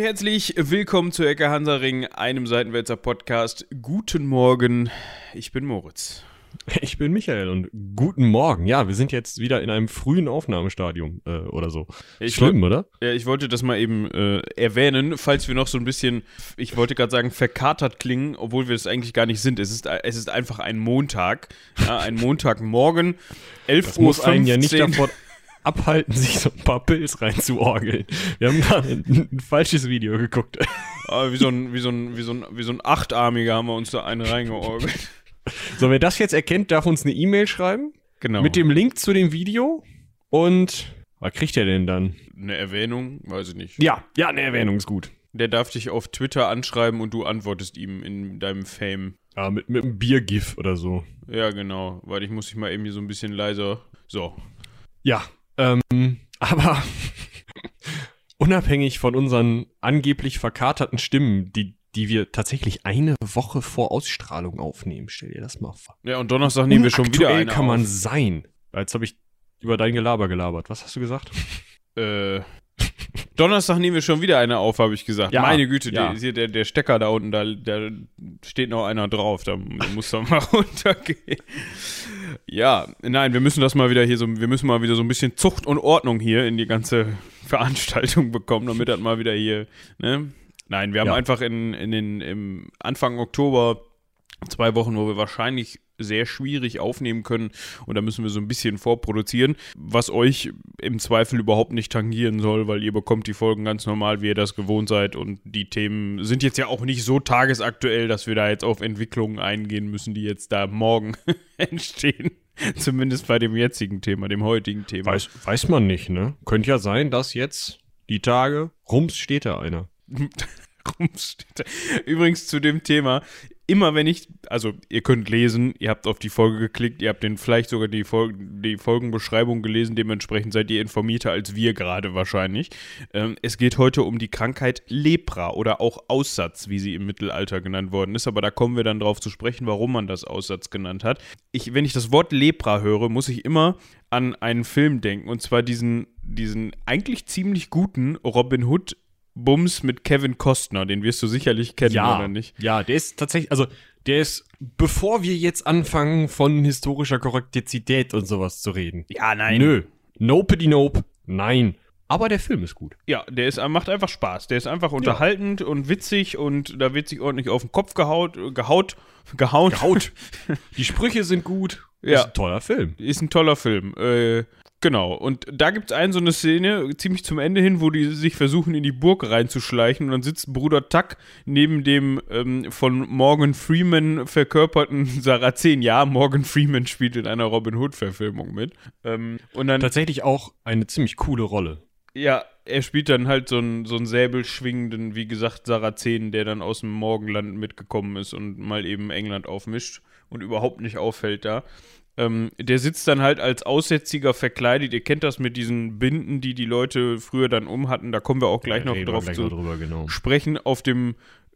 und herzlich willkommen zu Ecke Hansaring, einem Seitenwälzer Podcast. Guten Morgen, ich bin Moritz. Ich bin Michael und guten Morgen. Ja, wir sind jetzt wieder in einem frühen Aufnahmestadium äh, oder so. Ich Schlimm, oder? Ja, ich wollte das mal eben äh, erwähnen, falls wir noch so ein bisschen, ich wollte gerade sagen, verkatert klingen, obwohl wir es eigentlich gar nicht sind. Es ist, es ist einfach ein Montag, ja, ein Montagmorgen, 11 Das Uhr. muss einen ja nicht davon abhalten, sich so ein paar Pilz reinzuorgeln. Wir haben gerade ein, ein falsches Video geguckt. Ah, wie, so ein, wie, so ein, wie, so ein, wie so ein Achtarmiger haben wir uns da einen reingeorgelt. So, wer das jetzt erkennt, darf uns eine E-Mail schreiben Genau. mit dem Link zu dem Video und was kriegt er denn dann? Eine Erwähnung, weiß ich nicht. Ja, ja, eine Erwähnung ist gut. Der darf dich auf Twitter anschreiben und du antwortest ihm in deinem Fame. Ja, mit, mit einem Biergif oder so. Ja, genau. Weil ich muss dich mal eben hier so ein bisschen leiser. So. Ja, ähm, aber unabhängig von unseren angeblich verkaterten Stimmen, die, die wir tatsächlich eine Woche vor Ausstrahlung aufnehmen, stell dir das mal vor. Ja, und Donnerstag nehmen wir schon wieder eine kann man auf. sein. Jetzt habe ich über dein Gelaber gelabert. Was hast du gesagt? Äh, Donnerstag nehmen wir schon wieder eine auf, habe ich gesagt. Ja, Meine Güte, ja. der, der, der Stecker da unten, da, da steht noch einer drauf. Da muss doch mal runtergehen. Ja, nein, wir müssen das mal wieder hier so, wir müssen mal wieder so ein bisschen Zucht und Ordnung hier in die ganze Veranstaltung bekommen, damit das mal wieder hier, ne? Nein, wir haben Ja. einfach in, in den, im Anfang Oktober zwei Wochen, wo wir wahrscheinlich sehr schwierig aufnehmen können und da müssen wir so ein bisschen vorproduzieren, was euch im Zweifel überhaupt nicht tangieren soll, weil ihr bekommt die Folgen ganz normal, wie ihr das gewohnt seid und die Themen sind jetzt ja auch nicht so tagesaktuell, dass wir da jetzt auf Entwicklungen eingehen müssen, die jetzt da morgen entstehen. Zumindest bei dem jetzigen Thema, dem heutigen Thema. Weiß, weiß man nicht, ne? Könnte ja sein, dass jetzt die Tage, rums steht da einer. rumsteht. Übrigens zu dem Thema, immer wenn ich, also ihr könnt lesen, ihr habt auf die Folge geklickt, ihr habt den vielleicht sogar die, Fol die Folgenbeschreibung gelesen, dementsprechend seid ihr informierter als wir gerade wahrscheinlich. Ähm, es geht heute um die Krankheit Lepra oder auch Aussatz, wie sie im Mittelalter genannt worden ist, aber da kommen wir dann drauf zu sprechen, warum man das Aussatz genannt hat. Ich, wenn ich das Wort Lepra höre, muss ich immer an einen Film denken und zwar diesen, diesen eigentlich ziemlich guten Robin Hood Bums mit Kevin Costner, den wirst du sicherlich kennen, oder nicht? Ja, der ist tatsächlich, also der ist, bevor wir jetzt anfangen von historischer Korrektizität und sowas zu reden. Ja, Nö. Nopedy nope. Nein. Aber der Film ist gut. Ja, der ist, macht einfach Spaß. Der ist einfach unterhaltend und witzig und da wird sich ordentlich auf den Kopf gehaut, gehaut, gehauen. Gehaut. Die Sprüche sind gut. Ja. Ist ein toller Film. Ist ein toller Film. Äh, genau. Und da gibt es einen so eine Szene, ziemlich zum Ende hin, wo die sich versuchen, in die Burg reinzuschleichen. Und dann sitzt Bruder Tuck neben dem ähm, von Morgan Freeman verkörperten Sarazen. Ja, Morgan Freeman spielt in einer Robin Hood-Verfilmung mit. Ähm, und dann Tatsächlich auch eine ziemlich coole Rolle. Ja, er spielt dann halt so einen, so einen säbelschwingenden, wie gesagt, Sarazen, der dann aus dem Morgenland mitgekommen ist und mal eben England aufmischt und überhaupt nicht auffällt da. Ähm, der sitzt dann halt als Aussätziger verkleidet. Ihr kennt das mit diesen Binden, die die Leute früher dann um hatten. Da kommen wir auch gleich noch Reden wir drauf gleich zu noch drüber, genau. sprechen. Auf dem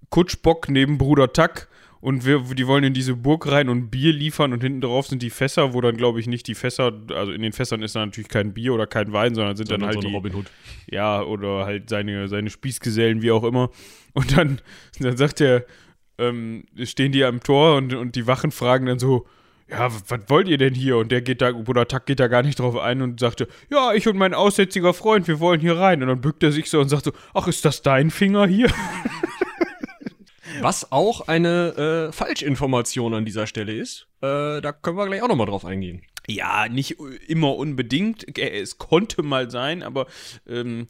Kutschbock neben Bruder Tack. Und wir, die wollen in diese Burg rein und Bier liefern und hinten drauf sind die Fässer, wo dann glaube ich nicht die Fässer, also in den Fässern ist dann natürlich kein Bier oder kein Wein, sondern sind dann Sondern halt so die, Robin Hood. ja, oder halt seine, seine Spießgesellen, wie auch immer. Und dann, dann sagt er, ähm, stehen die am Tor und, und die Wachen fragen dann so, ja, was wollt ihr denn hier? Und der geht da, Bruder Tack geht da gar nicht drauf ein und sagte, ja, ich und mein aussätziger Freund, wir wollen hier rein. Und dann bückt er sich so und sagt so, ach, ist das dein Finger hier? Was auch eine äh, Falschinformation an dieser Stelle ist. Äh, da können wir gleich auch nochmal drauf eingehen. Ja, nicht immer unbedingt. Äh, Es konnte mal sein, aber ähm,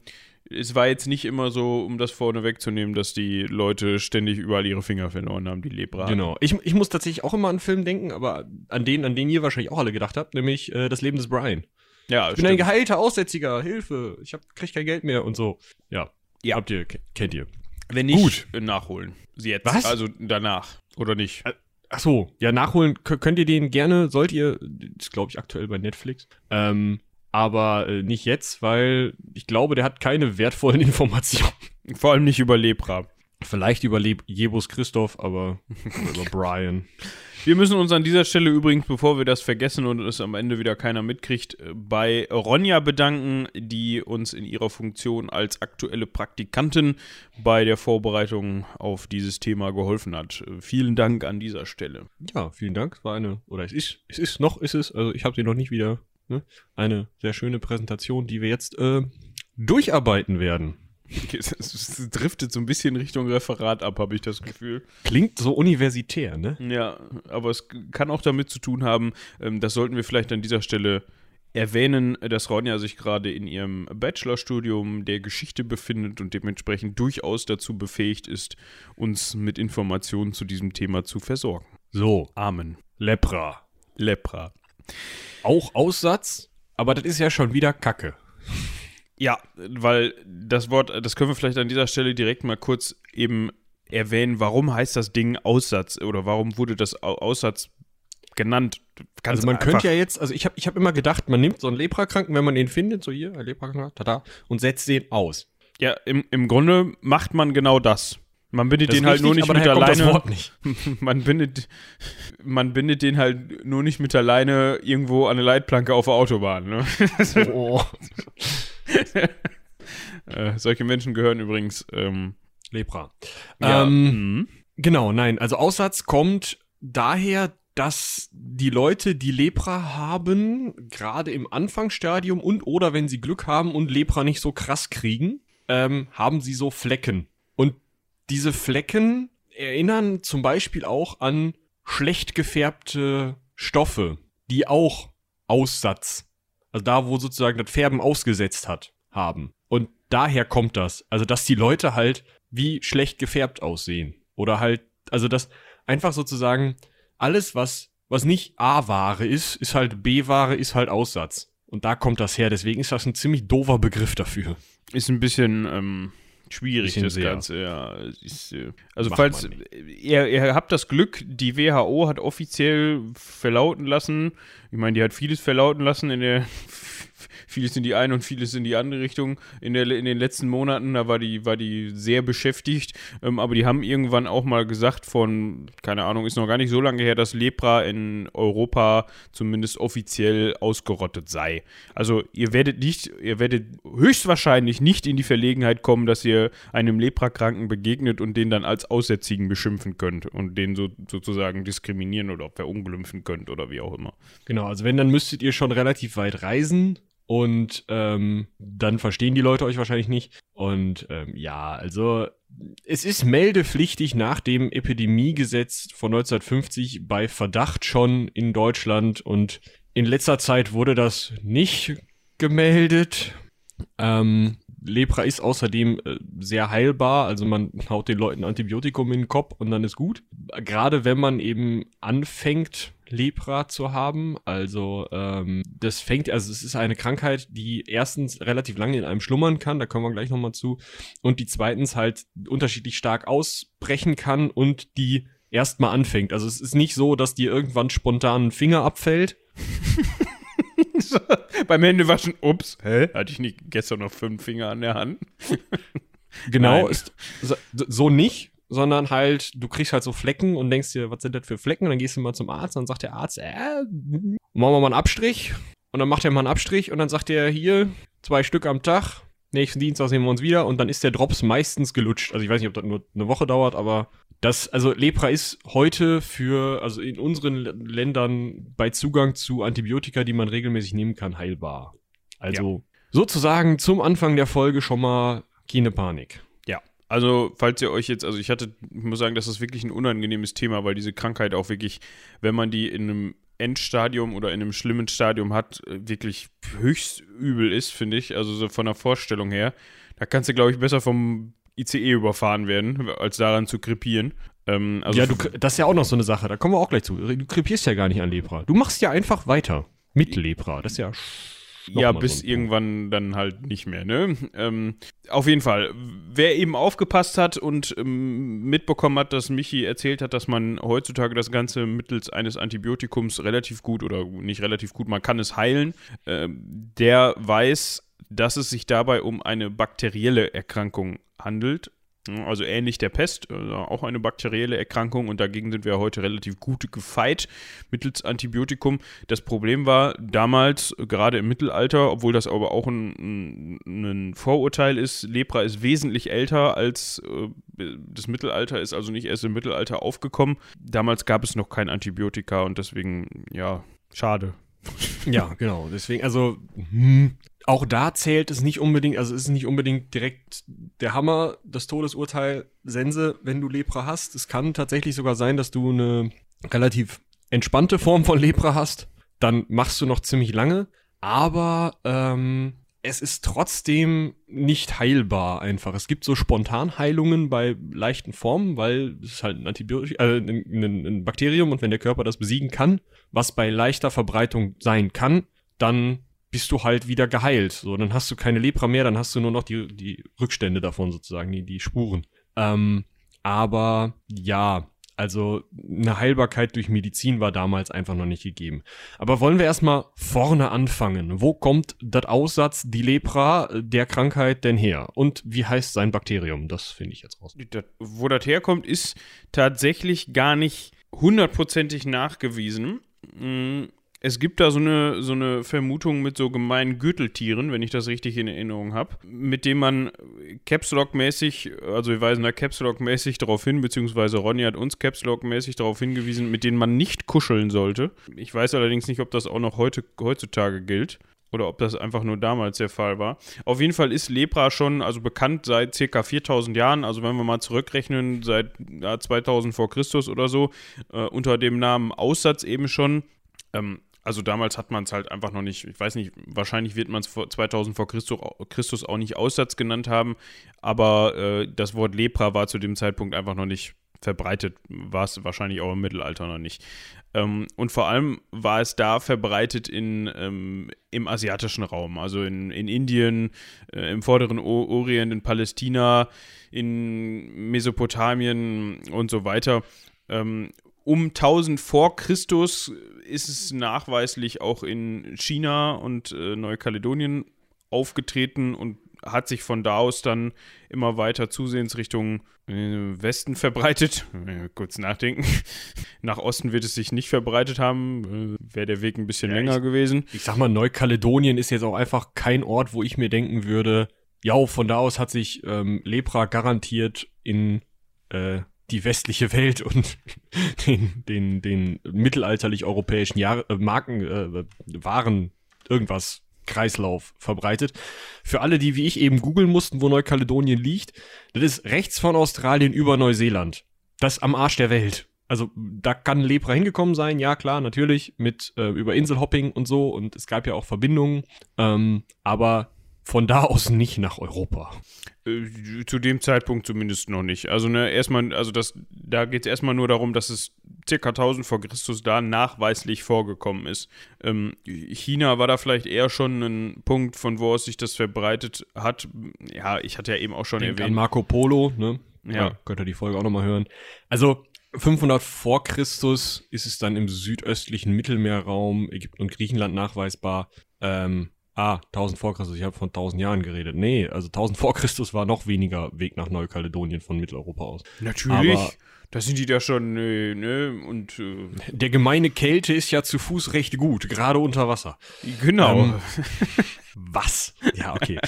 es war jetzt nicht immer so, um das vorne wegzunehmen, dass die Leute ständig überall ihre Finger verloren haben, die hatten. Genau. Ich, ich muss tatsächlich auch immer an einen Film denken, aber an den, an den ihr wahrscheinlich auch alle gedacht habt, nämlich äh, Das Leben des Brian. Ja, Ich bin ein geheilter Aussätziger, Hilfe, ich hab, krieg kein Geld mehr und so. Ja. Ja. Habt ihr, ke- kennt ihr. Wenn nicht, Gut. äh, nachholen. Sie jetzt. Was? Also danach. Oder nicht? Ach so, ja, nachholen kö- könnt ihr den gerne, sollt ihr, ist glaube ich aktuell bei Netflix. Ähm, aber äh, nicht jetzt, weil ich glaube, der hat keine wertvollen Informationen. Vor allem nicht über Lepra. Vielleicht über Le Jebus Christoph, aber über Brian. Wir müssen uns an dieser Stelle übrigens, bevor wir das vergessen und es am Ende wieder keiner mitkriegt, bei Ronja bedanken, die uns in ihrer Funktion als aktuelle Praktikantin bei der Vorbereitung auf dieses Thema geholfen hat. Vielen Dank an dieser Stelle. Ja, vielen Dank. Es war eine, oder es ist, es ist noch, ist es, also ich habe sie noch nicht wieder, ne? eine sehr schöne Präsentation, die wir jetzt äh, durcharbeiten werden. Es driftet so ein bisschen Richtung Referat ab, habe ich das Gefühl. Klingt so universitär, ne? Ja, aber es kann auch damit zu tun haben, ähm, das sollten wir vielleicht an dieser Stelle erwähnen, dass Ronja sich gerade in ihrem Bachelorstudium der Geschichte befindet und dementsprechend durchaus dazu befähigt ist, uns mit Informationen zu diesem Thema zu versorgen. So, Amen. Lepra. Lepra. Auch Aussatz, aber das ist ja schon wieder Kacke. Ja, weil das Wort, das können wir vielleicht an dieser Stelle direkt mal kurz eben erwähnen. Warum heißt das Ding Aussatz oder warum wurde das Au- Aussatz genannt? Ganz also man könnte ja jetzt, also ich habe ich hab immer gedacht, man nimmt so einen Leprakranken, wenn man den findet, so hier, ein Leprakranker, tada, und setzt den aus. Ja, im, im Grunde macht man genau das. Man bindet Das den halt nur nicht mit der Leine. Man bindet, man bindet den halt nur nicht mit der Leine irgendwo an eine Leitplanke auf der Autobahn. Ne? Oh. äh, solche Menschen gehören übrigens. Ähm, Lepra. ja, Ähm, mhm. Genau, nein. Also Aussatz kommt daher, dass die Leute, die Lepra haben, gerade im Anfangsstadium und oder wenn sie Glück haben und Lepra nicht so krass kriegen, ähm, haben sie so Flecken. Diese Flecken erinnern zum Beispiel auch an schlecht gefärbte Stoffe, die auch Aussatz, also da, wo sozusagen das Färben ausgesetzt hat, haben. Und daher kommt das. Also, dass die Leute halt wie schlecht gefärbt aussehen. Oder halt, also das einfach sozusagen alles, was, was nicht A-Ware ist, ist halt B-Ware, ist halt Aussatz. Und da kommt das her. Deswegen ist das ein ziemlich doofer Begriff dafür. Ist ein bisschen ähm, schwierig, das sehr. Ganze, ja. Ist, äh, also, Macht falls ihr, ihr habt das Glück, die WHO hat offiziell verlauten lassen, ich meine, die hat vieles verlauten lassen in der. Vieles in die eine und vieles in die andere Richtung in, der, in den letzten Monaten. Da war die, war die sehr beschäftigt. Ähm, aber die haben irgendwann auch mal gesagt, von, keine Ahnung, ist noch gar nicht so lange her, dass Lepra in Europa zumindest offiziell ausgerottet sei. Also ihr werdet nicht, ihr werdet höchstwahrscheinlich nicht in die Verlegenheit kommen, dass ihr einem Leprakranken begegnet und den dann als Aussätzigen beschimpfen könnt und den so, sozusagen diskriminieren oder verunglimpfen könnt oder wie auch immer. Genau, also wenn, dann müsstet ihr schon relativ weit reisen. Und ähm, dann verstehen die Leute euch wahrscheinlich nicht. Und ähm, ja, also es ist meldepflichtig nach dem Epidemiegesetz von 1950 bei Verdacht schon in Deutschland. Und in letzter Zeit wurde das nicht gemeldet. Ähm, Lepra ist außerdem äh, sehr heilbar, also man haut den Leuten Antibiotikum in den Kopf und dann ist gut. Gerade wenn man eben anfängt, Lepra zu haben, also ähm, das fängt, also es ist eine Krankheit, die erstens relativ lange in einem schlummern kann, da kommen wir gleich nochmal zu, und die zweitens halt unterschiedlich stark ausbrechen kann und die erstmal anfängt. Also es ist nicht so, dass dir irgendwann spontan ein Finger abfällt, Beim Händewaschen, ups, hä? Hatte ich nicht gestern noch fünf Finger an der Hand? Genau, ist so, so nicht, sondern halt, du kriegst halt so Flecken und denkst dir, was sind das für Flecken? Und dann gehst du mal zum Arzt, dann sagt der Arzt, äh, machen wir mal einen Abstrich. Und dann macht er mal einen Abstrich und dann sagt er, hier, zwei Stück am Tag, nächsten Dienstag sehen wir uns wieder und dann ist der Drops meistens gelutscht. Also ich weiß nicht, ob das nur eine Woche dauert, aber das, also Lepra ist heute für, also in unseren Ländern bei Zugang zu Antibiotika, die man regelmäßig nehmen kann, heilbar. Also sozusagen zum Anfang der Folge schon mal keine Panik. Ja, also falls ihr euch jetzt, also ich hatte, ich muss sagen, das ist wirklich ein unangenehmes Thema, weil diese Krankheit auch wirklich, wenn man die in einem Endstadium oder in einem schlimmen Stadium hat, wirklich höchst übel ist, finde ich. Also so von der Vorstellung her. Da kannst du, glaube ich, besser vom ICE überfahren werden, als daran zu krepieren. Ähm, also ja, du, das ist ja auch noch so eine Sache, da kommen wir auch gleich zu. Du krepierst ja gar nicht an Lepra. Du machst ja einfach weiter mit Lepra. Das ist ja. ja, bis so irgendwann dann halt nicht mehr, ne? Ähm, auf jeden Fall, wer eben aufgepasst hat und ähm, mitbekommen hat, dass Michi erzählt hat, dass man heutzutage das Ganze mittels eines Antibiotikums relativ gut oder nicht relativ gut, man kann es heilen, ähm, der weiß, dass es sich dabei um eine bakterielle Erkrankung handelt. Also ähnlich der Pest, also auch eine bakterielle Erkrankung und dagegen sind wir heute relativ gut gefeit mittels Antibiotikum. Das Problem war damals, gerade im Mittelalter, obwohl das aber auch ein, ein Vorurteil ist, Lepra ist wesentlich älter als äh, das Mittelalter, ist also nicht erst im Mittelalter aufgekommen. Damals gab es noch kein Antibiotika und deswegen, ja, schade. Ja, genau. Deswegen, also, hm, auch da zählt es nicht unbedingt, also es ist nicht unbedingt direkt der Hammer, das Todesurteil Sense, wenn du Lepra hast. Es kann tatsächlich sogar sein, dass du eine relativ entspannte Form von Lepra hast. Dann machst du noch ziemlich lange. Aber ähm, es ist trotzdem nicht heilbar einfach. Es gibt so Spontanheilungen bei leichten Formen, weil es ist halt ein Antibiotikum, äh, ein, ein Bakterium und wenn der Körper das besiegen kann, was bei leichter Verbreitung sein kann, dann bist du halt wieder geheilt. So, dann hast du keine Lepra mehr, dann hast du nur noch die, die Rückstände davon sozusagen, die, die Spuren. Ähm, aber ja, also eine Heilbarkeit durch Medizin war damals einfach noch nicht gegeben. Aber wollen wir erstmal vorne anfangen. Wo kommt das Aussatz, die Lepra der Krankheit denn her? Und wie heißt sein Bakterium? Das finde ich jetzt raus. Wo das herkommt, ist tatsächlich gar nicht hundertprozentig nachgewiesen. Es gibt da so eine, so eine Vermutung mit so gemeinen Gürteltieren, wenn ich das richtig in Erinnerung habe, mit dem man Caps mäßig also wir weisen da Caps mäßig darauf hin, beziehungsweise Ronny hat uns Caps mäßig darauf hingewiesen, mit denen man nicht kuscheln sollte. Ich weiß allerdings nicht, ob das auch noch heute, heutzutage gilt oder ob das einfach nur damals der Fall war. Auf jeden Fall ist Lepra schon also bekannt seit circa 4000 Jahren, also wenn wir mal zurückrechnen, seit ja, 2000 vor Christus oder so, äh, unter dem Namen Aussatz eben schon. Ähm, also damals hat man es halt einfach noch nicht, ich weiß nicht, wahrscheinlich wird man es 2000 vor Christus, Christus auch nicht Aussatz genannt haben, aber äh, das Wort Lepra war zu dem Zeitpunkt einfach noch nicht verbreitet, war es wahrscheinlich auch im Mittelalter noch nicht. Ähm, und vor allem war es da verbreitet in, ähm, im asiatischen Raum, also in, in Indien, äh, im vorderen o Orient, in Palästina, in Mesopotamien und so weiter. Ähm, um 1000 vor Christus ist es nachweislich auch in China und äh, Neukaledonien aufgetreten und hat sich von da aus dann immer weiter zusehends Richtung äh, Westen verbreitet. Äh, kurz nachdenken. Nach Osten wird es sich nicht verbreitet haben. Äh, Wäre der Weg ein bisschen ja, länger ich, gewesen. Ich sag mal, Neukaledonien ist jetzt auch einfach kein Ort, wo ich mir denken würde, ja, von da aus hat sich ähm, Lepra garantiert in äh, die westliche Welt und den, den, den mittelalterlich-europäischen Jahr, äh, Marken, äh, Waren, irgendwas, Kreislauf verbreitet. Für alle, die wie ich eben googeln mussten, wo Neukaledonien liegt, das ist rechts von Australien über Neuseeland. Das am Arsch der Welt. Also da kann Lepra hingekommen sein, ja klar, natürlich, mit äh, über Inselhopping und so und es gab ja auch Verbindungen, ähm, aber von da aus nicht nach Europa. Äh, zu dem Zeitpunkt zumindest noch nicht. Also ne, erstmal, also das, da geht es erstmal nur darum, dass es circa 1000 vor Christus da nachweislich vorgekommen ist. Ähm, China war da vielleicht eher schon ein Punkt, von wo aus sich das verbreitet hat. Ja, ich hatte ja eben auch schon Denkt erwähnt. An Marco Polo, ne? Ja. ja, könnt ihr die Folge auch nochmal hören. Also 500 vor Christus ist es dann im südöstlichen Mittelmeerraum, Ägypten und Griechenland nachweisbar. Ähm, Ah, 1000 vor Christus, ich habe von 1000 Jahren geredet. Nee, also 1000 vor Christus war noch weniger Weg nach Neukaledonien von Mitteleuropa aus. Natürlich. Aber da sind die da schon, ne, ne, und. Äh, der gemeine Kälte ist ja zu Fuß recht gut, gerade unter Wasser. Genau. Ähm, was? Ja, okay.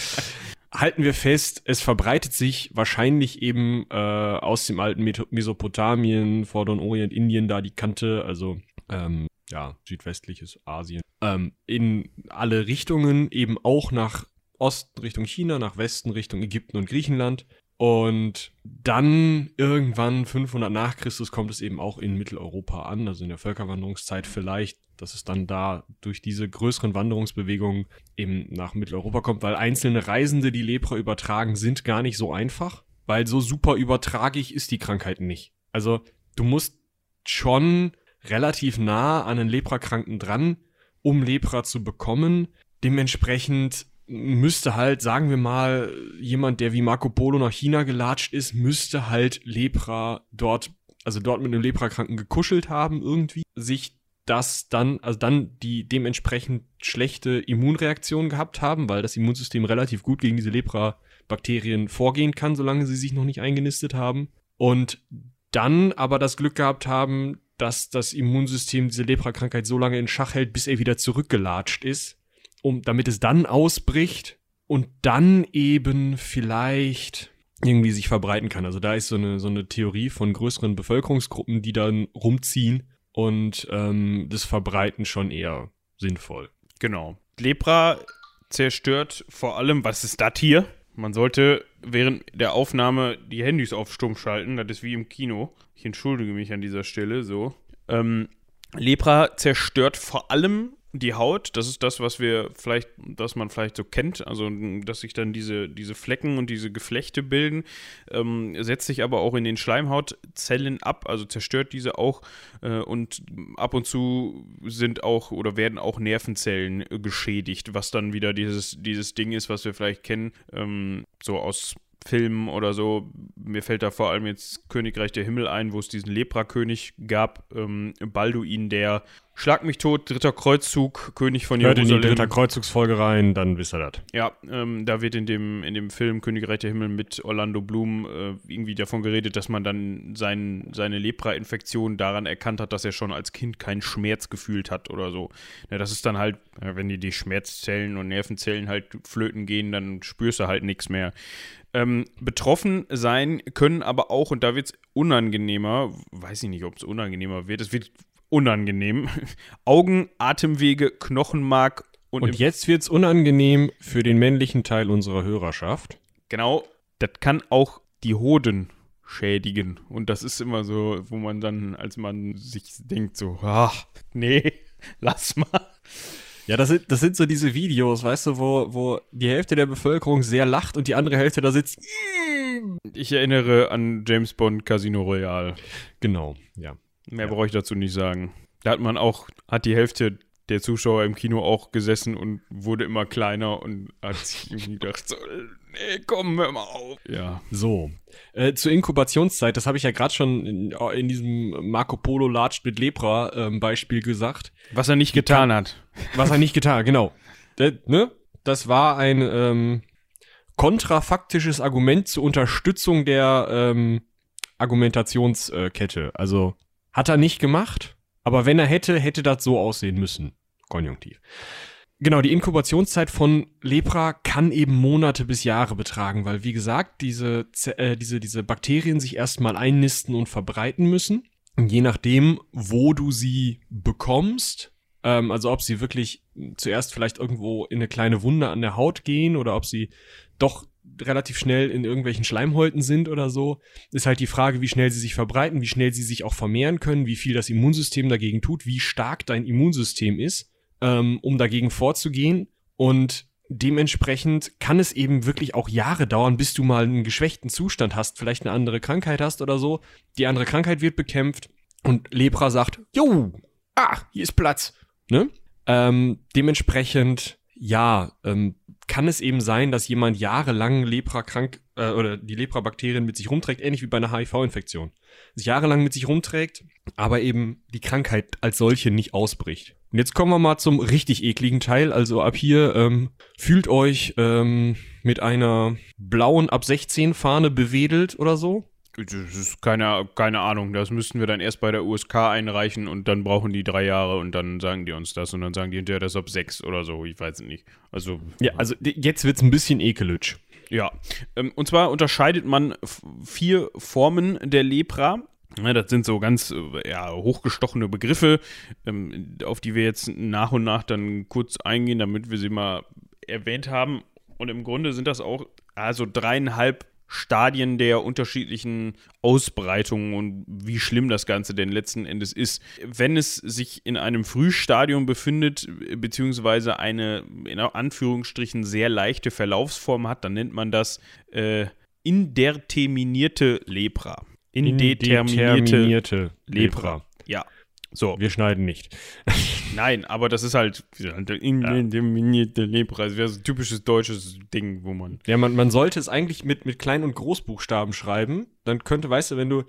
Halten wir fest, es verbreitet sich wahrscheinlich eben äh, aus dem alten Mesopotamien, Vorderen Orient, Indien, da die Kante, also ähm, ja, südwestliches Asien, ähm, in alle Richtungen, eben auch nach Osten Richtung China, nach Westen Richtung Ägypten und Griechenland. Und dann irgendwann 500 nach Christus kommt es eben auch in Mitteleuropa an, also in der Völkerwanderungszeit vielleicht, dass es dann da durch diese größeren Wanderungsbewegungen eben nach Mitteleuropa kommt, weil einzelne Reisende, die Lepra übertragen, sind gar nicht so einfach, weil so super übertragig ist die Krankheit nicht. Also du musst schon relativ nah an einen Leprakranken dran, um Lepra zu bekommen. Dementsprechend müsste halt, sagen wir mal, jemand, der wie Marco Polo nach China gelatscht ist, müsste halt Lepra dort, also dort mit einem Leprakranken gekuschelt haben irgendwie, sich das dann, also dann die dementsprechend schlechte Immunreaktion gehabt haben, weil das Immunsystem relativ gut gegen diese Lepra Bakterien vorgehen kann, solange sie sich noch nicht eingenistet haben. Und dann aber das Glück gehabt haben, dass das Immunsystem diese Leprakrankheit so lange in Schach hält, bis er wieder zurückgelatscht ist, um, damit es dann ausbricht und dann eben vielleicht irgendwie sich verbreiten kann. Also da ist so eine, so eine Theorie von größeren Bevölkerungsgruppen, die dann rumziehen und ähm, das Verbreiten schon eher sinnvoll. Genau. Lepra zerstört vor allem, was ist das hier? Man sollte während der Aufnahme die Handys auf Stumm schalten. Das ist wie im Kino. Ich entschuldige mich an dieser Stelle so. Ähm, Lepra zerstört vor allem die Haut, das ist das, was wir vielleicht, was man vielleicht so kennt, also dass sich dann diese, diese Flecken und diese Geflechte bilden, ähm, setzt sich aber auch in den Schleimhautzellen ab, also zerstört diese auch äh, und ab und zu sind auch oder werden auch Nervenzellen äh, geschädigt, was dann wieder dieses, dieses Ding ist, was wir vielleicht kennen, ähm, so aus Filmen oder so. Mir fällt da vor allem jetzt Königreich der Himmel ein, wo es diesen Leprakönig gab, ähm, Balduin, der Schlag mich tot, dritter Kreuzzug, König von Hört Jerusalem. in die dritter Kreuzzugsfolge rein, dann wisst ihr das. Ja, ähm, da wird in dem, in dem Film Königreich der Himmel mit Orlando Bloom äh, irgendwie davon geredet, dass man dann sein, seine Lepra-Infektion daran erkannt hat, dass er schon als Kind keinen Schmerz gefühlt hat oder so. Ja, das ist dann halt, wenn die, die Schmerzzellen und Nervenzellen halt flöten gehen, dann spürst du halt nichts mehr. Ähm, betroffen sein können aber auch, und da wird es unangenehmer, weiß ich nicht, ob es unangenehmer wird, es wird unangenehm. Augen, Atemwege, Knochenmark und, Und jetzt wird's unangenehm für den männlichen Teil unserer Hörerschaft. genau, das kann auch die Hoden schädigen. Und das ist immer so, wo man dann, als man sich denkt, so, ach, nee, lass mal. Ja, das sind, das sind so diese Videos, weißt du, wo, wo die Hälfte der Bevölkerung sehr lacht und die andere Hälfte da sitzt. Ich erinnere an James Bond Casino Royale. Genau, ja. Mehr brauche ich dazu nicht sagen. Da hat man auch, hat die Hälfte der Zuschauer im Kino auch gesessen und wurde immer kleiner und hat sich irgendwie gedacht, so, nee, komm, hör mal auf. Ja. So, äh, zur Inkubationszeit, das habe ich ja gerade schon in, in diesem Marco Polo Latscht mit Lepra ähm, Beispiel gesagt. Was er nicht getan hat. Was er nicht getan, genau. Das, ne? das war ein ähm, kontrafaktisches Argument zur Unterstützung der ähm, Argumentationskette. Also hat er nicht gemacht, aber wenn er hätte, hätte das so aussehen müssen. Konjunktiv. Genau, die Inkubationszeit von Lepra kann eben Monate bis Jahre betragen, weil wie gesagt, diese, äh, diese, diese Bakterien sich erstmal einnisten und verbreiten müssen. Und je nachdem, wo du sie bekommst, ähm, also ob sie wirklich zuerst vielleicht irgendwo in eine kleine Wunde an der Haut gehen oder ob sie doch relativ schnell in irgendwelchen Schleimhäuten sind oder so, ist halt die Frage, wie schnell sie sich verbreiten, wie schnell sie sich auch vermehren können, wie viel das Immunsystem dagegen tut, wie stark dein Immunsystem ist, ähm, um dagegen vorzugehen. Und dementsprechend kann es eben wirklich auch Jahre dauern, bis du mal einen geschwächten Zustand hast, vielleicht eine andere Krankheit hast oder so. Die andere Krankheit wird bekämpft und Lepra sagt, jo, ah, hier ist Platz. Ne? Ähm, dementsprechend, ja, ähm, kann es eben sein, dass jemand jahrelang Lepra krank äh, oder die Lepra-Bakterien mit sich rumträgt, ähnlich wie bei einer HIV-Infektion. Sich jahrelang mit sich rumträgt, aber eben die Krankheit als solche nicht ausbricht. Und jetzt kommen wir mal zum richtig ekligen Teil. Also ab hier ähm, fühlt euch ähm, mit einer blauen ab 16 Fahne bewedelt oder so. Das ist keine, keine Ahnung. Das müssten wir dann erst bei der USK einreichen und dann brauchen die drei Jahre und dann sagen die uns das und dann sagen die hinterher das ab sechs oder so. Ich weiß es nicht. Also, Ja, also jetzt wird's ein bisschen ekelitsch. Ja, ähm, und zwar unterscheidet man vier Formen der Lepra. Ja, das sind so ganz äh, ja, hochgestochene Begriffe, ähm, auf die wir jetzt nach und nach dann kurz eingehen, damit wir sie mal erwähnt haben. Und im Grunde sind das auch also dreieinhalb Stadien der unterschiedlichen Ausbreitungen und wie schlimm das Ganze denn letzten Endes ist. Wenn es sich in einem Frühstadium befindet, beziehungsweise eine in Anführungsstrichen sehr leichte Verlaufsform hat, dann nennt man das äh, indeterminierte Lepra. Indeterminierte Indeterminierte Lepra. Ja. So, Wir schneiden nicht. nein, aber das ist halt indeterminierte Lepra. Das wäre so ein typisches deutsches Ding, wo man. Ja, man, man sollte es eigentlich mit, mit Klein- und Großbuchstaben schreiben. Dann könnte, weißt du, wenn du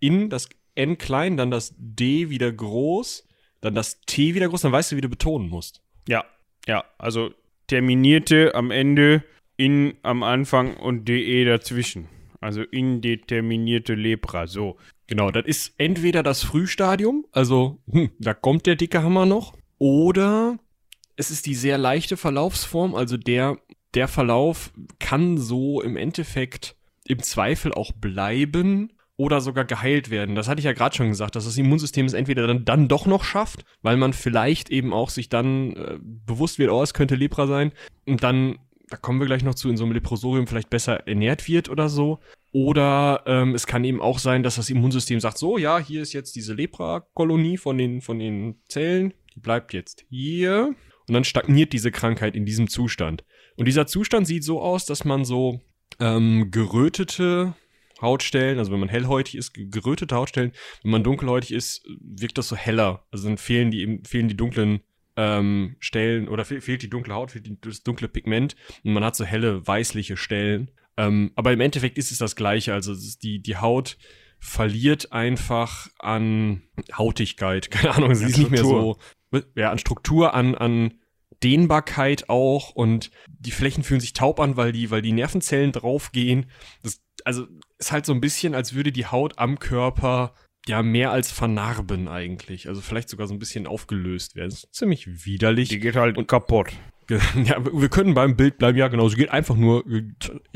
in das N klein, dann das D wieder groß, dann das T wieder groß, dann weißt du, wie du betonen musst. Ja, ja, also terminierte am Ende in am Anfang und de dazwischen. Also indeterminierte Lepra, so. Genau, das ist entweder das Frühstadium, also hm, da kommt der dicke Hammer noch, oder es ist die sehr leichte Verlaufsform, also der, der Verlauf kann so im Endeffekt im Zweifel auch bleiben oder sogar geheilt werden. Das hatte ich ja gerade schon gesagt, dass das Immunsystem es entweder dann, dann doch noch schafft, weil man vielleicht eben auch sich dann äh, bewusst wird, oh, es könnte Lepra sein und dann, da kommen wir gleich noch zu, in so einem Leprosorium vielleicht besser ernährt wird oder so. Oder ähm, es kann eben auch sein, dass das Immunsystem sagt, so, ja, hier ist jetzt diese Lepra-Kolonie von den, von den Zellen, die bleibt jetzt hier. Und dann stagniert diese Krankheit in diesem Zustand. Und dieser Zustand sieht so aus, dass man so ähm, gerötete Hautstellen, also wenn man hellhäutig ist, gerötete Hautstellen, wenn man dunkelhäutig ist, wirkt das so heller. Also dann fehlen die, fehlen die dunklen ähm, Stellen oder fe fehlt die dunkle Haut, fehlt die, das dunkle Pigment und man hat so helle weißliche Stellen. Ähm, aber im Endeffekt ist es das Gleiche. Also die, die Haut verliert einfach an Hautigkeit. Keine Ahnung, sie ist nicht mehr so, ja, an Struktur, an, an Dehnbarkeit auch und die Flächen fühlen sich taub an, weil die, weil die Nervenzellen draufgehen. Das, also ist halt so ein bisschen, als würde die Haut am Körper ja mehr als vernarben eigentlich. Also vielleicht sogar so ein bisschen aufgelöst werden. Das ist ziemlich widerlich. Die geht halt und kaputt. Ja, wir können beim Bild bleiben, ja genau, sie geht einfach nur, äh,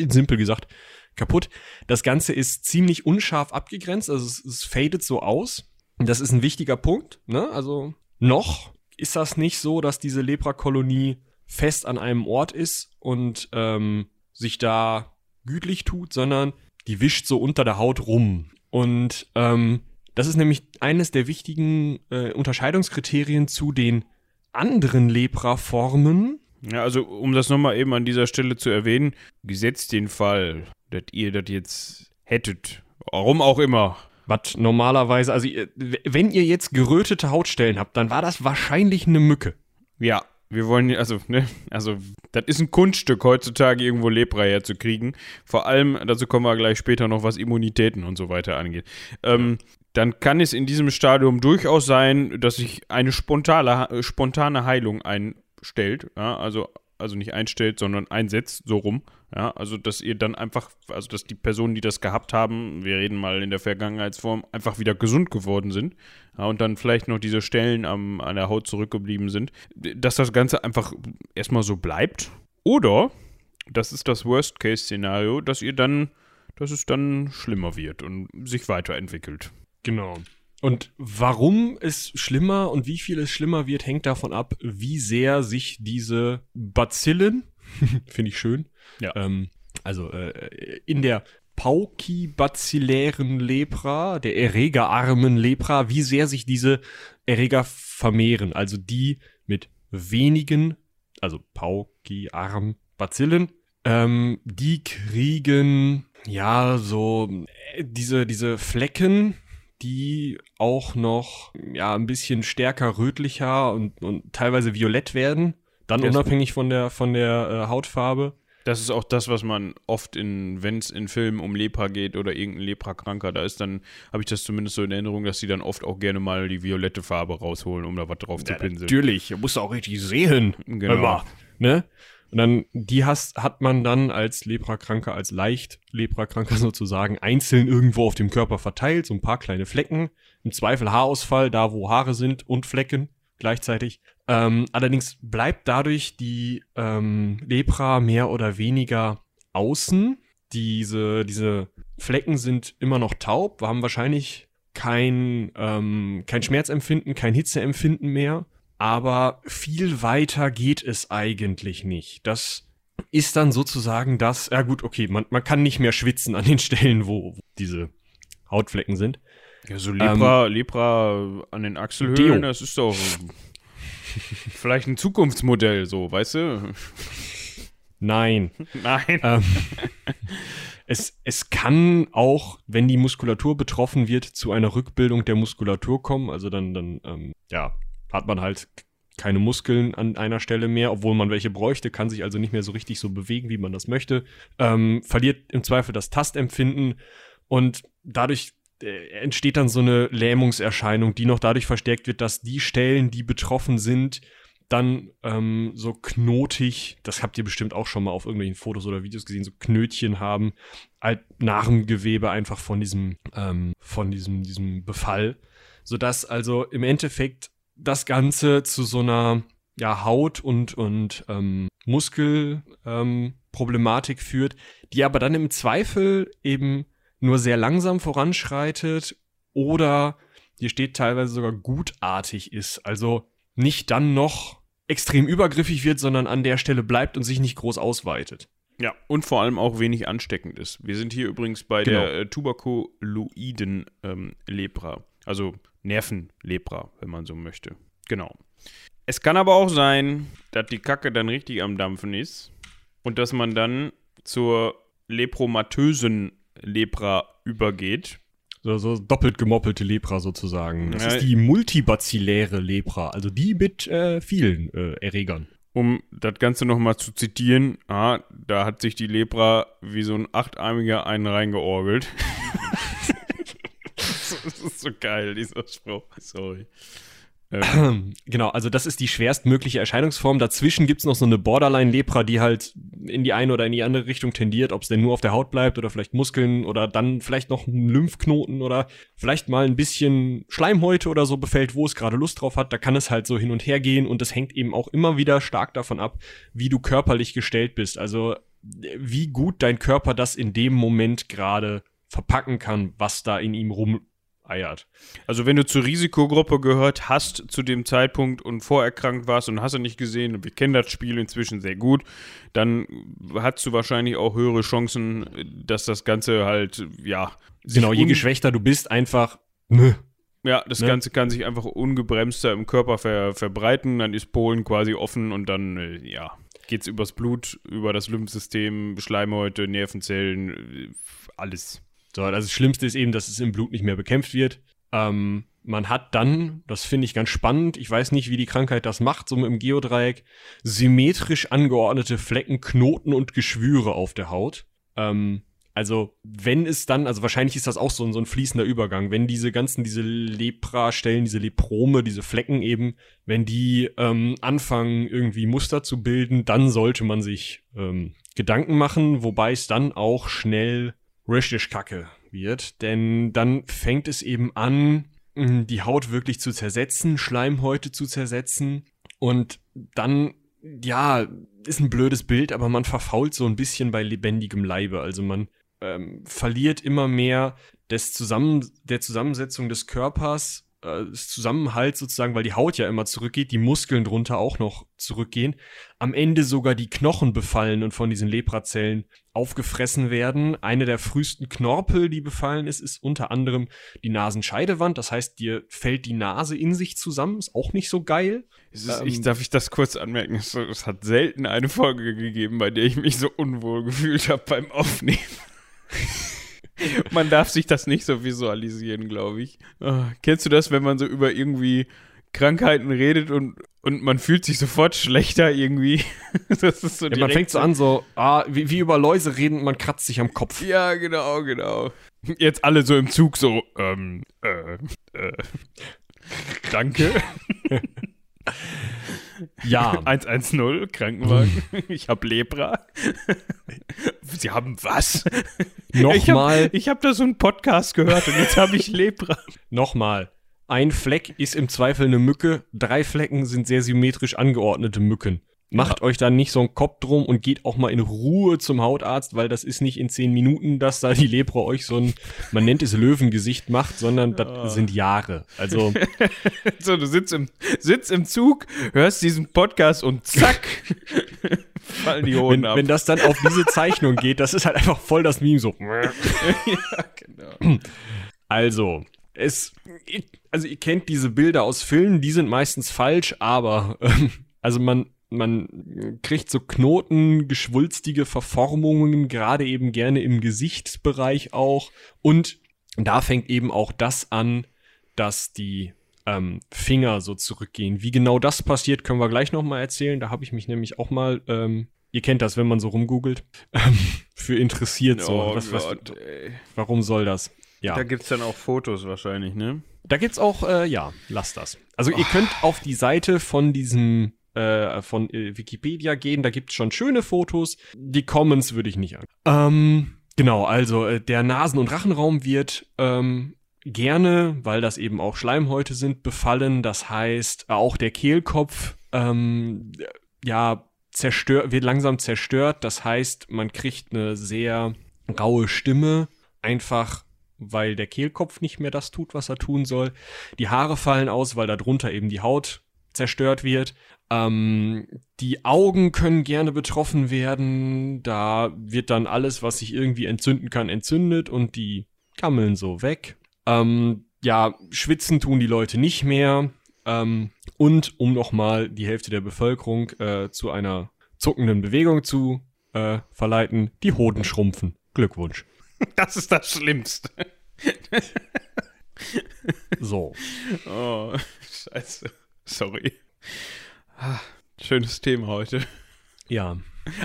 simpel gesagt, kaputt. Das Ganze ist ziemlich unscharf abgegrenzt, also es, es fadet so aus. Das ist ein wichtiger Punkt, ne? Also noch ist das nicht so, dass diese Leprakolonie fest an einem Ort ist und ähm, sich da gütlich tut, sondern die wischt so unter der Haut rum. Und ähm, das ist nämlich eines der wichtigen äh, Unterscheidungskriterien zu den anderen Lepra-Formen. Ja, also um das nochmal eben an dieser Stelle zu erwähnen, gesetzt den Fall, dass ihr das jetzt hättet, warum auch immer. Was normalerweise, also wenn ihr jetzt gerötete Hautstellen habt, dann war das wahrscheinlich eine Mücke. Ja, wir wollen, also, ne, also, das ist ein Kunststück heutzutage irgendwo Lepra herzukriegen. Vor allem, dazu kommen wir gleich später noch, was Immunitäten und so weiter angeht. Ähm, dann kann es in diesem Stadium durchaus sein, dass sich eine spontane, spontane Heilung einstellt. Ja, also also nicht einstellt, sondern einsetzt, so rum. Ja, also dass ihr dann einfach, also dass die Personen, die das gehabt haben, wir reden mal in der Vergangenheitsform, einfach wieder gesund geworden sind. Ja, und dann vielleicht noch diese Stellen am, an der Haut zurückgeblieben sind, dass das Ganze einfach erstmal so bleibt. Oder, das ist das Worst-Case-Szenario, dass ihr dann, dass es dann schlimmer wird und sich weiterentwickelt. Genau. Und warum es schlimmer und wie viel es schlimmer wird, hängt davon ab, wie sehr sich diese Bazillen, finde ich schön, ja. ähm, also äh, in der Paukibacillären Lepra, der erregerarmen Lepra, wie sehr sich diese Erreger vermehren. Also die mit wenigen, also Pauki-arm Bazillen, ähm, die kriegen ja so äh, diese, diese Flecken, die auch noch ja ein bisschen stärker rötlicher und, und teilweise violett werden, dann das unabhängig von der von der äh, Hautfarbe. Das ist auch das, was man oft in, wenn es in Filmen um Lepra geht oder irgendein Lepra-Kranker, da ist dann, habe ich das zumindest so in Erinnerung, dass sie dann oft auch gerne mal die violette Farbe rausholen, um da was drauf ja, zu pinseln. Natürlich, musst du auch richtig sehen. Genau. Immer, ne? Und dann, die hast, hat man dann als Leprakranker, als leicht Leprakranker sozusagen einzeln irgendwo auf dem Körper verteilt, so ein paar kleine Flecken. Im Zweifel Haarausfall, da wo Haare sind und Flecken gleichzeitig. Ähm, allerdings bleibt dadurch die ähm, Lepra mehr oder weniger außen. Diese, diese Flecken sind immer noch taub, haben wahrscheinlich kein, ähm, kein Schmerzempfinden, kein Hitzeempfinden mehr aber viel weiter geht es eigentlich nicht. Das ist dann sozusagen das, ja gut, okay, man, man kann nicht mehr schwitzen an den Stellen, wo, wo diese Hautflecken sind. Ja, so Lepra, ähm, Lepra an den Achselhöhlen, Deo. das ist doch vielleicht ein Zukunftsmodell, so, weißt du? Nein. Nein. Ähm, es, es kann auch, wenn die Muskulatur betroffen wird, zu einer Rückbildung der Muskulatur kommen. Also dann, dann ähm, ja, hat man halt keine Muskeln an einer Stelle mehr, obwohl man welche bräuchte, kann sich also nicht mehr so richtig so bewegen, wie man das möchte, ähm, verliert im Zweifel das Tastempfinden und dadurch äh, entsteht dann so eine Lähmungserscheinung, die noch dadurch verstärkt wird, dass die Stellen, die betroffen sind, dann ähm, so knotig, das habt ihr bestimmt auch schon mal auf irgendwelchen Fotos oder Videos gesehen, so Knötchen haben, halt Narrengewebe einfach von diesem, ähm, von diesem, diesem Befall, sodass also im Endeffekt das Ganze zu so einer ja, Haut- und, und ähm, Muskelproblematik ähm, führt, die aber dann im Zweifel eben nur sehr langsam voranschreitet oder hier steht teilweise sogar gutartig ist. Also nicht dann noch extrem übergriffig wird, sondern an der Stelle bleibt und sich nicht groß ausweitet. Ja, und vor allem auch wenig ansteckend ist. Wir sind hier übrigens bei genau. der äh, Tuberkuloiden-Lepra, ähm, also Nervenlepra, wenn man so möchte. Genau. Es kann aber auch sein, dass die Kacke dann richtig am Dampfen ist und dass man dann zur lepromatösen Lepra übergeht. So, so doppelt gemoppelte Lepra sozusagen. Das ja. ist die multibazilläre Lepra, also die mit äh, vielen äh, Erregern. Um das Ganze nochmal zu zitieren, ah, da hat sich die Lepra wie so ein achtarmiger einen reingeorgelt. das ist so geil, dieser Spruch. Sorry. Ähm. Genau, also das ist die schwerstmögliche Erscheinungsform. Dazwischen gibt es noch so eine Borderline-Lepra, die halt in die eine oder in die andere Richtung tendiert, ob es denn nur auf der Haut bleibt oder vielleicht Muskeln oder dann vielleicht noch ein Lymphknoten oder vielleicht mal ein bisschen Schleimhäute oder so befällt, wo es gerade Lust drauf hat. Da kann es halt so hin und her gehen und das hängt eben auch immer wieder stark davon ab, wie du körperlich gestellt bist. Also wie gut dein Körper das in dem Moment gerade verpacken kann, was da in ihm rum eiert. Also wenn du zur Risikogruppe gehört hast zu dem Zeitpunkt und vorerkrankt warst und hast du nicht gesehen, und wir kennen das Spiel inzwischen sehr gut, dann hast du wahrscheinlich auch höhere Chancen, dass das Ganze halt, ja. Genau, je geschwächter du bist, einfach, nö. Ja, das ne? Ganze kann sich einfach ungebremster im Körper ver verbreiten, dann ist Polen quasi offen und dann, äh, ja, geht's übers Blut, über das Lymphsystem, Schleimhäute, Nervenzellen, äh, alles. So, also das Schlimmste ist eben, dass es im Blut nicht mehr bekämpft wird. Ähm, man hat dann, das finde ich ganz spannend, ich weiß nicht, wie die Krankheit das macht, so mit dem Geodreieck, symmetrisch angeordnete Flecken, Knoten und Geschwüre auf der Haut. Ähm, also, wenn es dann, also wahrscheinlich ist das auch so, so ein fließender Übergang, wenn diese ganzen, diese Lepra-Stellen, diese Leprome, diese Flecken eben, wenn die ähm, anfangen, irgendwie Muster zu bilden, dann sollte man sich ähm, Gedanken machen, wobei es dann auch schnell richtig kacke wird, denn dann fängt es eben an, die Haut wirklich zu zersetzen, Schleimhäute zu zersetzen. Und dann, ja, ist ein blödes Bild, aber man verfault so ein bisschen bei lebendigem Leibe. Also man ähm, verliert immer mehr des Zusammen der Zusammensetzung des Körpers äh, Zusammenhalt sozusagen, weil die Haut ja immer zurückgeht, die Muskeln drunter auch noch zurückgehen, am Ende sogar die Knochen befallen und von diesen Leprazellen aufgefressen werden. Eine der frühesten Knorpel, die befallen ist, ist unter anderem die Nasenscheidewand. Das heißt, dir fällt die Nase in sich zusammen. Ist auch nicht so geil. Ist, ähm, ich darf ich das kurz anmerken? Es, es hat selten eine Folge gegeben, bei der ich mich so unwohl gefühlt habe beim Aufnehmen. man darf sich das nicht so visualisieren, glaube ich. Oh, kennst du das, wenn man so über irgendwie Krankheiten redet und, und man fühlt sich sofort schlechter irgendwie? das ist so ja, man fängt so an, so, ah, wie, wie über Läuse reden, man kratzt sich am Kopf. Ja, genau, genau. Jetzt alle so im Zug so, ähm, äh, äh, danke. Ja. 110, Krankenwagen. ich habe Lepra. Sie haben was? Nochmal. Ich habe hab da so einen Podcast gehört und jetzt habe ich Lepra. Nochmal. Ein Fleck ist im Zweifel eine Mücke, drei Flecken sind sehr symmetrisch angeordnete Mücken. Macht euch da nicht so einen Kopf drum und geht auch mal in Ruhe zum Hautarzt, weil das ist nicht in zehn Minuten, dass da die Lepra euch so ein, man nennt es Löwengesicht macht, sondern das oh. sind Jahre. Also. so, du sitzt im, sitzt im Zug, hörst diesen Podcast und zack, fallen die Hoden wenn, ab. Wenn das dann auf diese Zeichnung geht, das ist halt einfach voll das Meme so. ja, genau. Also, es, also ihr kennt diese Bilder aus Filmen, die sind meistens falsch, aber, ähm, also man, man kriegt so Knoten, geschwulstige Verformungen, gerade eben gerne im Gesichtsbereich auch. Und da fängt eben auch das an, dass die ähm, Finger so zurückgehen. Wie genau das passiert, können wir gleich nochmal erzählen. Da habe ich mich nämlich auch mal, ähm, ihr kennt das, wenn man so rumgoogelt, ähm, für interessiert so. Oh was, Gott, was, warum soll das? Ja. Da gibt es dann auch Fotos wahrscheinlich, ne? Da gibt's auch, äh, ja, lasst das. Also oh. ihr könnt auf die Seite von diesem äh, von äh, Wikipedia gehen, da gibt es schon schöne Fotos. Die Commons würde ich nicht an. Ähm, genau, also äh, der Nasen- und Rachenraum wird ähm, gerne, weil das eben auch Schleimhäute sind, befallen. Das heißt, auch der Kehlkopf, ähm, ja, zerstört, wird langsam zerstört. Das heißt, man kriegt eine sehr raue Stimme, einfach weil der Kehlkopf nicht mehr das tut, was er tun soll. Die Haare fallen aus, weil darunter eben die Haut zerstört wird. Ähm, die Augen können gerne betroffen werden. Da wird dann alles, was sich irgendwie entzünden kann, entzündet und die gammeln so weg. Ähm, ja, schwitzen tun die Leute nicht mehr. Ähm, und um nochmal die Hälfte der Bevölkerung äh, zu einer zuckenden Bewegung zu äh, verleiten, die Hoden schrumpfen. Glückwunsch. Das ist das Schlimmste. so. Oh, scheiße. Sorry. Ah, schönes Thema heute. Ja.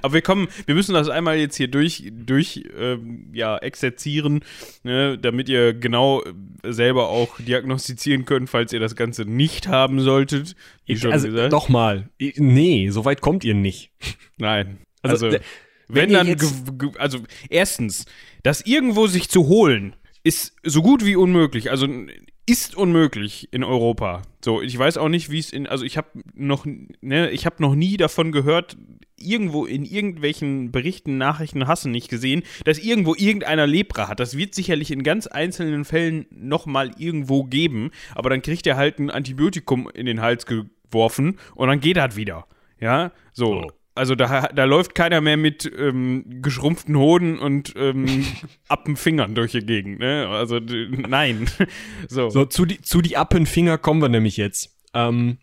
Aber wir kommen, wir müssen das einmal jetzt hier durch, durch ähm, ja, exerzieren, ne, damit ihr genau selber auch diagnostizieren könnt, falls ihr das Ganze nicht haben solltet. Wie schon also, gesagt. Nochmal, nee, so weit kommt ihr nicht. Nein. Also, also wenn, wenn dann, also erstens, das irgendwo sich zu holen, ist so gut wie unmöglich. Also ist unmöglich in Europa. So, ich weiß auch nicht, wie es in, also ich habe noch, ne, ich habe noch nie davon gehört, irgendwo in irgendwelchen Berichten, Nachrichten, Hassen nicht gesehen, dass irgendwo irgendeiner Lepra hat. Das wird sicherlich in ganz einzelnen Fällen nochmal irgendwo geben, aber dann kriegt er halt ein Antibiotikum in den Hals geworfen und dann geht das wieder. Ja, so. Oh also da, da läuft keiner mehr mit ähm, geschrumpften Hoden und ähm, Appenfingern durch die Gegend. Ne? Also nein. so. so, zu die, zu die Appenfinger kommen wir nämlich jetzt. Ähm,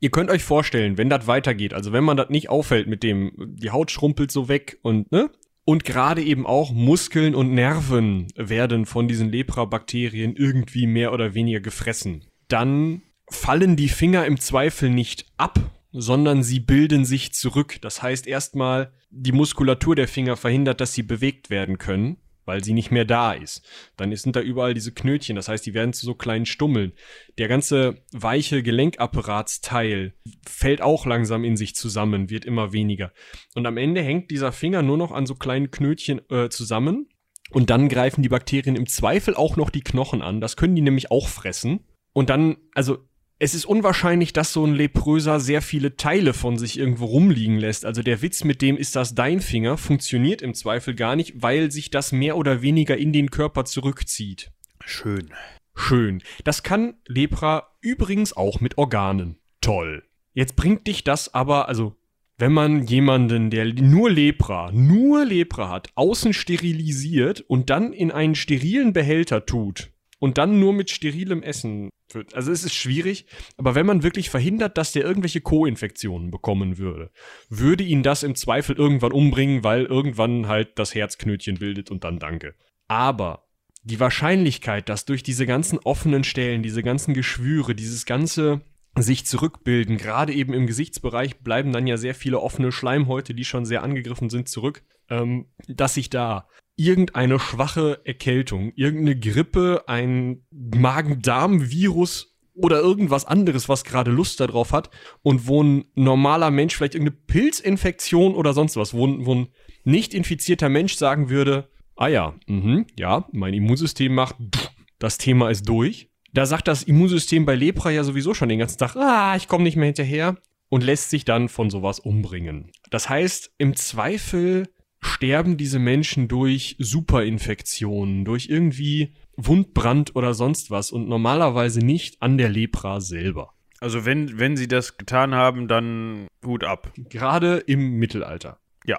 ihr könnt euch vorstellen, wenn das weitergeht, also wenn man das nicht auffällt mit dem, die Haut schrumpelt so weg und, ne? Und gerade eben auch Muskeln und Nerven werden von diesen Lepra-Bakterien irgendwie mehr oder weniger gefressen. Dann fallen die Finger im Zweifel nicht ab, sondern sie bilden sich zurück. Das heißt erstmal, die Muskulatur der Finger verhindert, dass sie bewegt werden können, weil sie nicht mehr da ist. Dann sind da überall diese Knötchen, das heißt, die werden zu so kleinen Stummeln. Der ganze weiche Gelenkapparaatsteil fällt auch langsam in sich zusammen, wird immer weniger. Und am Ende hängt dieser Finger nur noch an so kleinen Knötchen äh, zusammen. Und dann greifen die Bakterien im Zweifel auch noch die Knochen an. Das können die nämlich auch fressen. Und dann, also es ist unwahrscheinlich, dass so ein Lepröser sehr viele Teile von sich irgendwo rumliegen lässt. Also der Witz mit dem ist das dein Finger funktioniert im Zweifel gar nicht, weil sich das mehr oder weniger in den Körper zurückzieht. Schön. Schön. Das kann Lepra übrigens auch mit Organen. Toll. Jetzt bringt dich das aber, also wenn man jemanden, der nur Lepra, nur Lepra hat, außen sterilisiert und dann in einen sterilen Behälter tut, und dann nur mit sterilem Essen. Also es ist schwierig, aber wenn man wirklich verhindert, dass der irgendwelche Co-Infektionen bekommen würde, würde ihn das im Zweifel irgendwann umbringen, weil irgendwann halt das Herzknötchen bildet und dann danke. Aber die Wahrscheinlichkeit, dass durch diese ganzen offenen Stellen, diese ganzen Geschwüre, dieses ganze sich zurückbilden, gerade eben im Gesichtsbereich bleiben dann ja sehr viele offene Schleimhäute, die schon sehr angegriffen sind, zurück, ähm, dass sich da irgendeine schwache Erkältung, irgendeine Grippe, ein Magen-Darm-Virus oder irgendwas anderes, was gerade Lust darauf hat und wo ein normaler Mensch vielleicht irgendeine Pilzinfektion oder sonst was, wo, wo ein nicht infizierter Mensch sagen würde, ah ja, mh, ja, mein Immunsystem macht, pff, das Thema ist durch. Da sagt das Immunsystem bei Lepra ja sowieso schon den ganzen Tag, ah, ich komme nicht mehr hinterher und lässt sich dann von sowas umbringen. Das heißt, im Zweifel sterben diese Menschen durch Superinfektionen, durch irgendwie Wundbrand oder sonst was und normalerweise nicht an der Lepra selber. Also wenn, wenn sie das getan haben, dann Hut ab. Gerade im Mittelalter. Ja.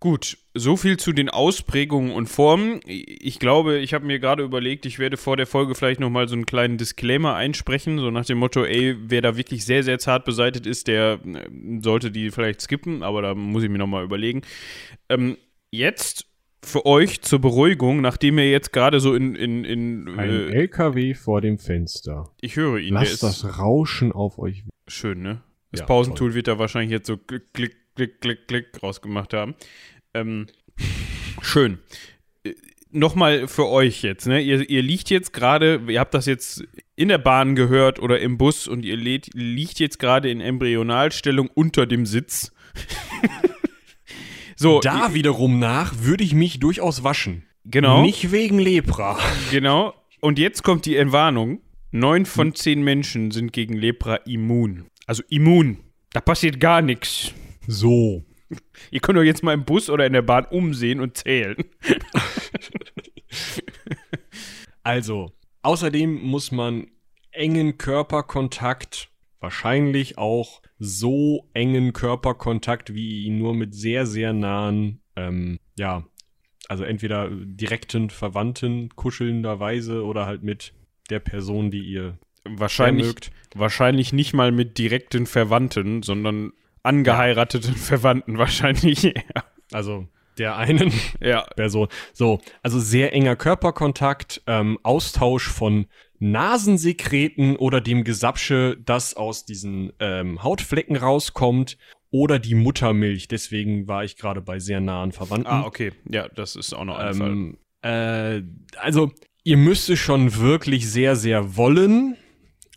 Gut, so viel zu den Ausprägungen und Formen. Ich glaube, ich habe mir gerade überlegt, ich werde vor der Folge vielleicht nochmal so einen kleinen Disclaimer einsprechen, so nach dem Motto, ey, wer da wirklich sehr, sehr zart beseitet ist, der äh, sollte die vielleicht skippen, aber da muss ich mir nochmal überlegen. Ähm, jetzt für euch zur Beruhigung, nachdem ihr jetzt gerade so in. in, in Ein äh, LKW vor dem Fenster. Ich höre ihn. Lasst das Rauschen auf euch. Schön, ne? Das ja, Pausentool toll. wird da wahrscheinlich jetzt so klick, klick, klick, klick, klick rausgemacht haben. Ähm, schön. nochmal für euch jetzt, ne? Ihr, ihr liegt jetzt gerade, ihr habt das jetzt in der Bahn gehört oder im Bus und ihr lädt, liegt jetzt gerade in Embryonalstellung unter dem Sitz. so. Da wiederum nach würde ich mich durchaus waschen. Genau. Nicht wegen Lepra. Genau. Und jetzt kommt die Entwarnung. Neun von zehn Menschen sind gegen Lepra immun. Also immun. Da passiert gar nichts. So. Ihr könnt euch jetzt mal im Bus oder in der Bahn umsehen und zählen. Also, außerdem muss man engen Körperkontakt, wahrscheinlich auch so engen Körperkontakt, wie ihn nur mit sehr, sehr nahen, ähm, ja, also entweder direkten Verwandten kuschelnderweise oder halt mit der Person, die ihr Wahrscheinlich, mögt. wahrscheinlich nicht mal mit direkten Verwandten, sondern angeheirateten Verwandten wahrscheinlich. Ja. Also der einen ja. Person. So, also sehr enger Körperkontakt, ähm, Austausch von Nasensekreten oder dem Gesapsche, das aus diesen ähm, Hautflecken rauskommt, oder die Muttermilch. Deswegen war ich gerade bei sehr nahen Verwandten. Ah, okay. Ja, das ist auch noch ein Fall. ähm, äh, also, ihr müsst es schon wirklich sehr, sehr wollen,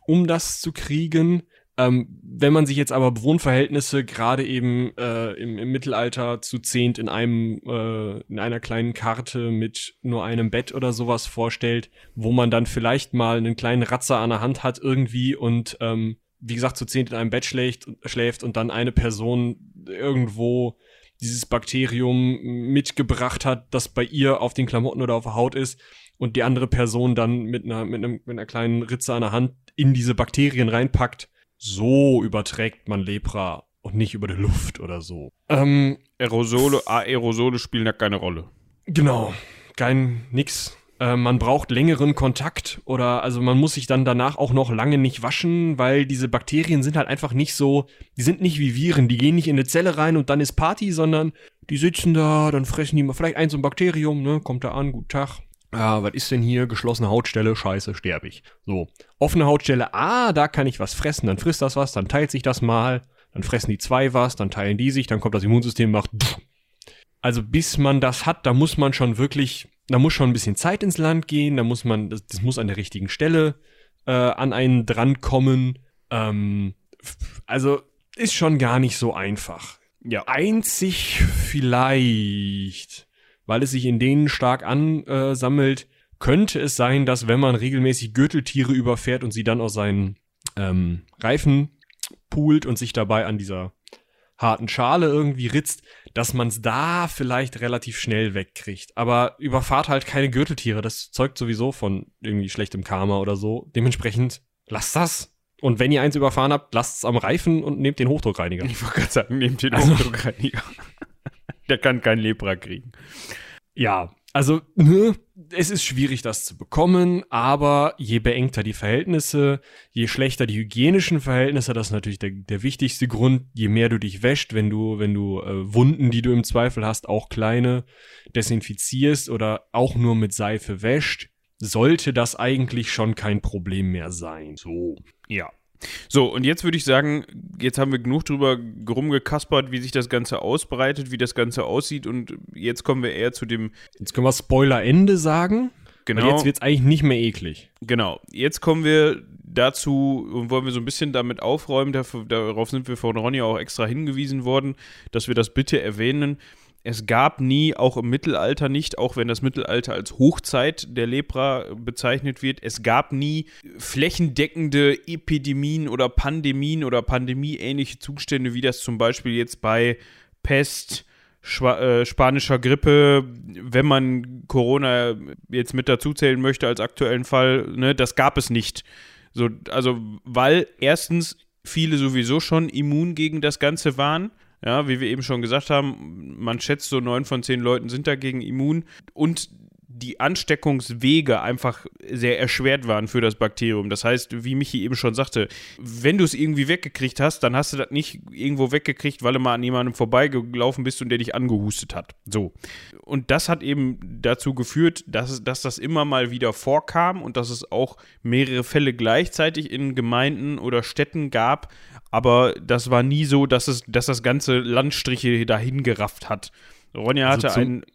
um das zu kriegen. Ähm, wenn man sich jetzt aber Wohnverhältnisse gerade eben äh, im, im Mittelalter zu zehnt in einem äh, in einer kleinen Karte mit nur einem Bett oder sowas vorstellt, wo man dann vielleicht mal einen kleinen Ratzer an der Hand hat irgendwie und ähm, wie gesagt zu zehnt in einem Bett schläft, schläft und dann eine Person irgendwo dieses Bakterium mitgebracht hat, das bei ihr auf den Klamotten oder auf der Haut ist und die andere Person dann mit einer, mit, einem, mit einer kleinen Ritze an der Hand in diese Bakterien reinpackt. So überträgt man Lepra und nicht über die Luft oder so. Ähm, Aerosole, Aerosole spielen da keine Rolle. genau, kein nix. Äh, man braucht längeren Kontakt oder also man muss sich dann danach auch noch lange nicht waschen, weil diese Bakterien sind halt einfach nicht so, die sind nicht wie Viren, die gehen nicht in eine Zelle rein und dann ist Party, sondern die sitzen da, dann fressen die mal vielleicht ein so ein Bakterium, ne, kommt da an, guten Tag. Ah, was ist denn hier? Geschlossene Hautstelle, scheiße, sterbe ich. So, offene Hautstelle, ah, da kann ich was fressen, dann frisst das was, dann teilt sich das mal, dann fressen die zwei was, dann teilen die sich, dann kommt das Immunsystem, macht. Also bis man das hat, da muss man schon wirklich, da muss schon ein bisschen Zeit ins Land gehen, da muss man, das, das muss an der richtigen Stelle äh, an einen drankommen. Ähm, also ist schon gar nicht so einfach. Ja. Einzig vielleicht, weil es sich in denen stark ansammelt, könnte es sein, dass wenn man regelmäßig Gürteltiere überfährt und sie dann aus seinen ähm, Reifen poolt und sich dabei an dieser harten Schale irgendwie ritzt, dass man es da vielleicht relativ schnell wegkriegt. Aber überfahrt halt keine Gürteltiere. Das zeugt sowieso von irgendwie schlechtem Karma oder so. Dementsprechend lasst das. Und wenn ihr eins überfahren habt, lasst es am Reifen und nehmt den Hochdruckreiniger. Ich wollte gerade sagen, nehmt den Also- Hochdruckreiniger. Der kann kein Lepra kriegen. Ja, also ne, es ist schwierig, das zu bekommen, aber je beengter die Verhältnisse, je schlechter die hygienischen Verhältnisse, das ist natürlich der, der wichtigste Grund, je mehr du dich wäscht, wenn du, wenn du äh, Wunden, die du im Zweifel hast, auch kleine, desinfizierst oder auch nur mit Seife wäscht, sollte das eigentlich schon kein Problem mehr sein. So. Ja. So, und jetzt würde ich sagen, jetzt haben wir genug drüber rumgekaspert, wie sich das Ganze ausbreitet, wie das Ganze aussieht und jetzt kommen wir eher zu dem, Jetzt können wir Spoiler Ende sagen. genau, Weil jetzt wird's eigentlich nicht mehr eklig. genau, jetzt kommen wir dazu und wollen wir so ein bisschen damit aufräumen, darauf sind wir von Ronny auch extra hingewiesen worden, dass wir das bitte erwähnen. Es gab nie, auch im Mittelalter nicht, auch wenn das Mittelalter als Hochzeit der Lepra bezeichnet wird, es gab nie flächendeckende Epidemien oder Pandemien oder pandemieähnliche Zustände, wie das zum Beispiel jetzt bei Pest, Schwa äh, spanischer Grippe, wenn man Corona jetzt mit dazuzählen möchte als aktuellen Fall, ne, das gab es nicht. So, also, weil erstens viele sowieso schon immun gegen das Ganze waren. Ja, wie wir eben schon gesagt haben, man schätzt so neun von zehn Leuten sind dagegen immun. Und die Ansteckungswege einfach sehr erschwert waren für das Bakterium. Das heißt, wie Michi eben schon sagte, wenn du es irgendwie weggekriegt hast, dann hast du das nicht irgendwo weggekriegt, weil du mal an jemandem vorbeigelaufen bist und der dich angehustet hat. So. Und das hat eben dazu geführt, dass, es, dass das immer mal wieder vorkam und dass es auch mehrere Fälle gleichzeitig in Gemeinden oder Städten gab. Aber das war nie so, dass, es, dass das ganze Landstriche dahin gerafft hat. Ronja Also hatte zum- einen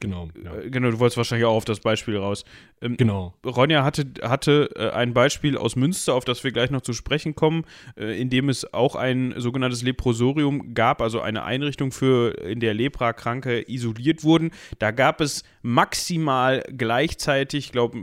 Genau. Ja. Äh, genau, du wolltest wahrscheinlich auch auf das Beispiel raus. Ähm, genau. Ronja hatte, hatte äh, ein Beispiel aus Münster, auf das wir gleich noch zu sprechen kommen, äh, in dem es auch ein sogenanntes Leprosorium gab, also eine Einrichtung für, in der Leprakranke isoliert wurden. Da gab es maximal gleichzeitig, ich glaube,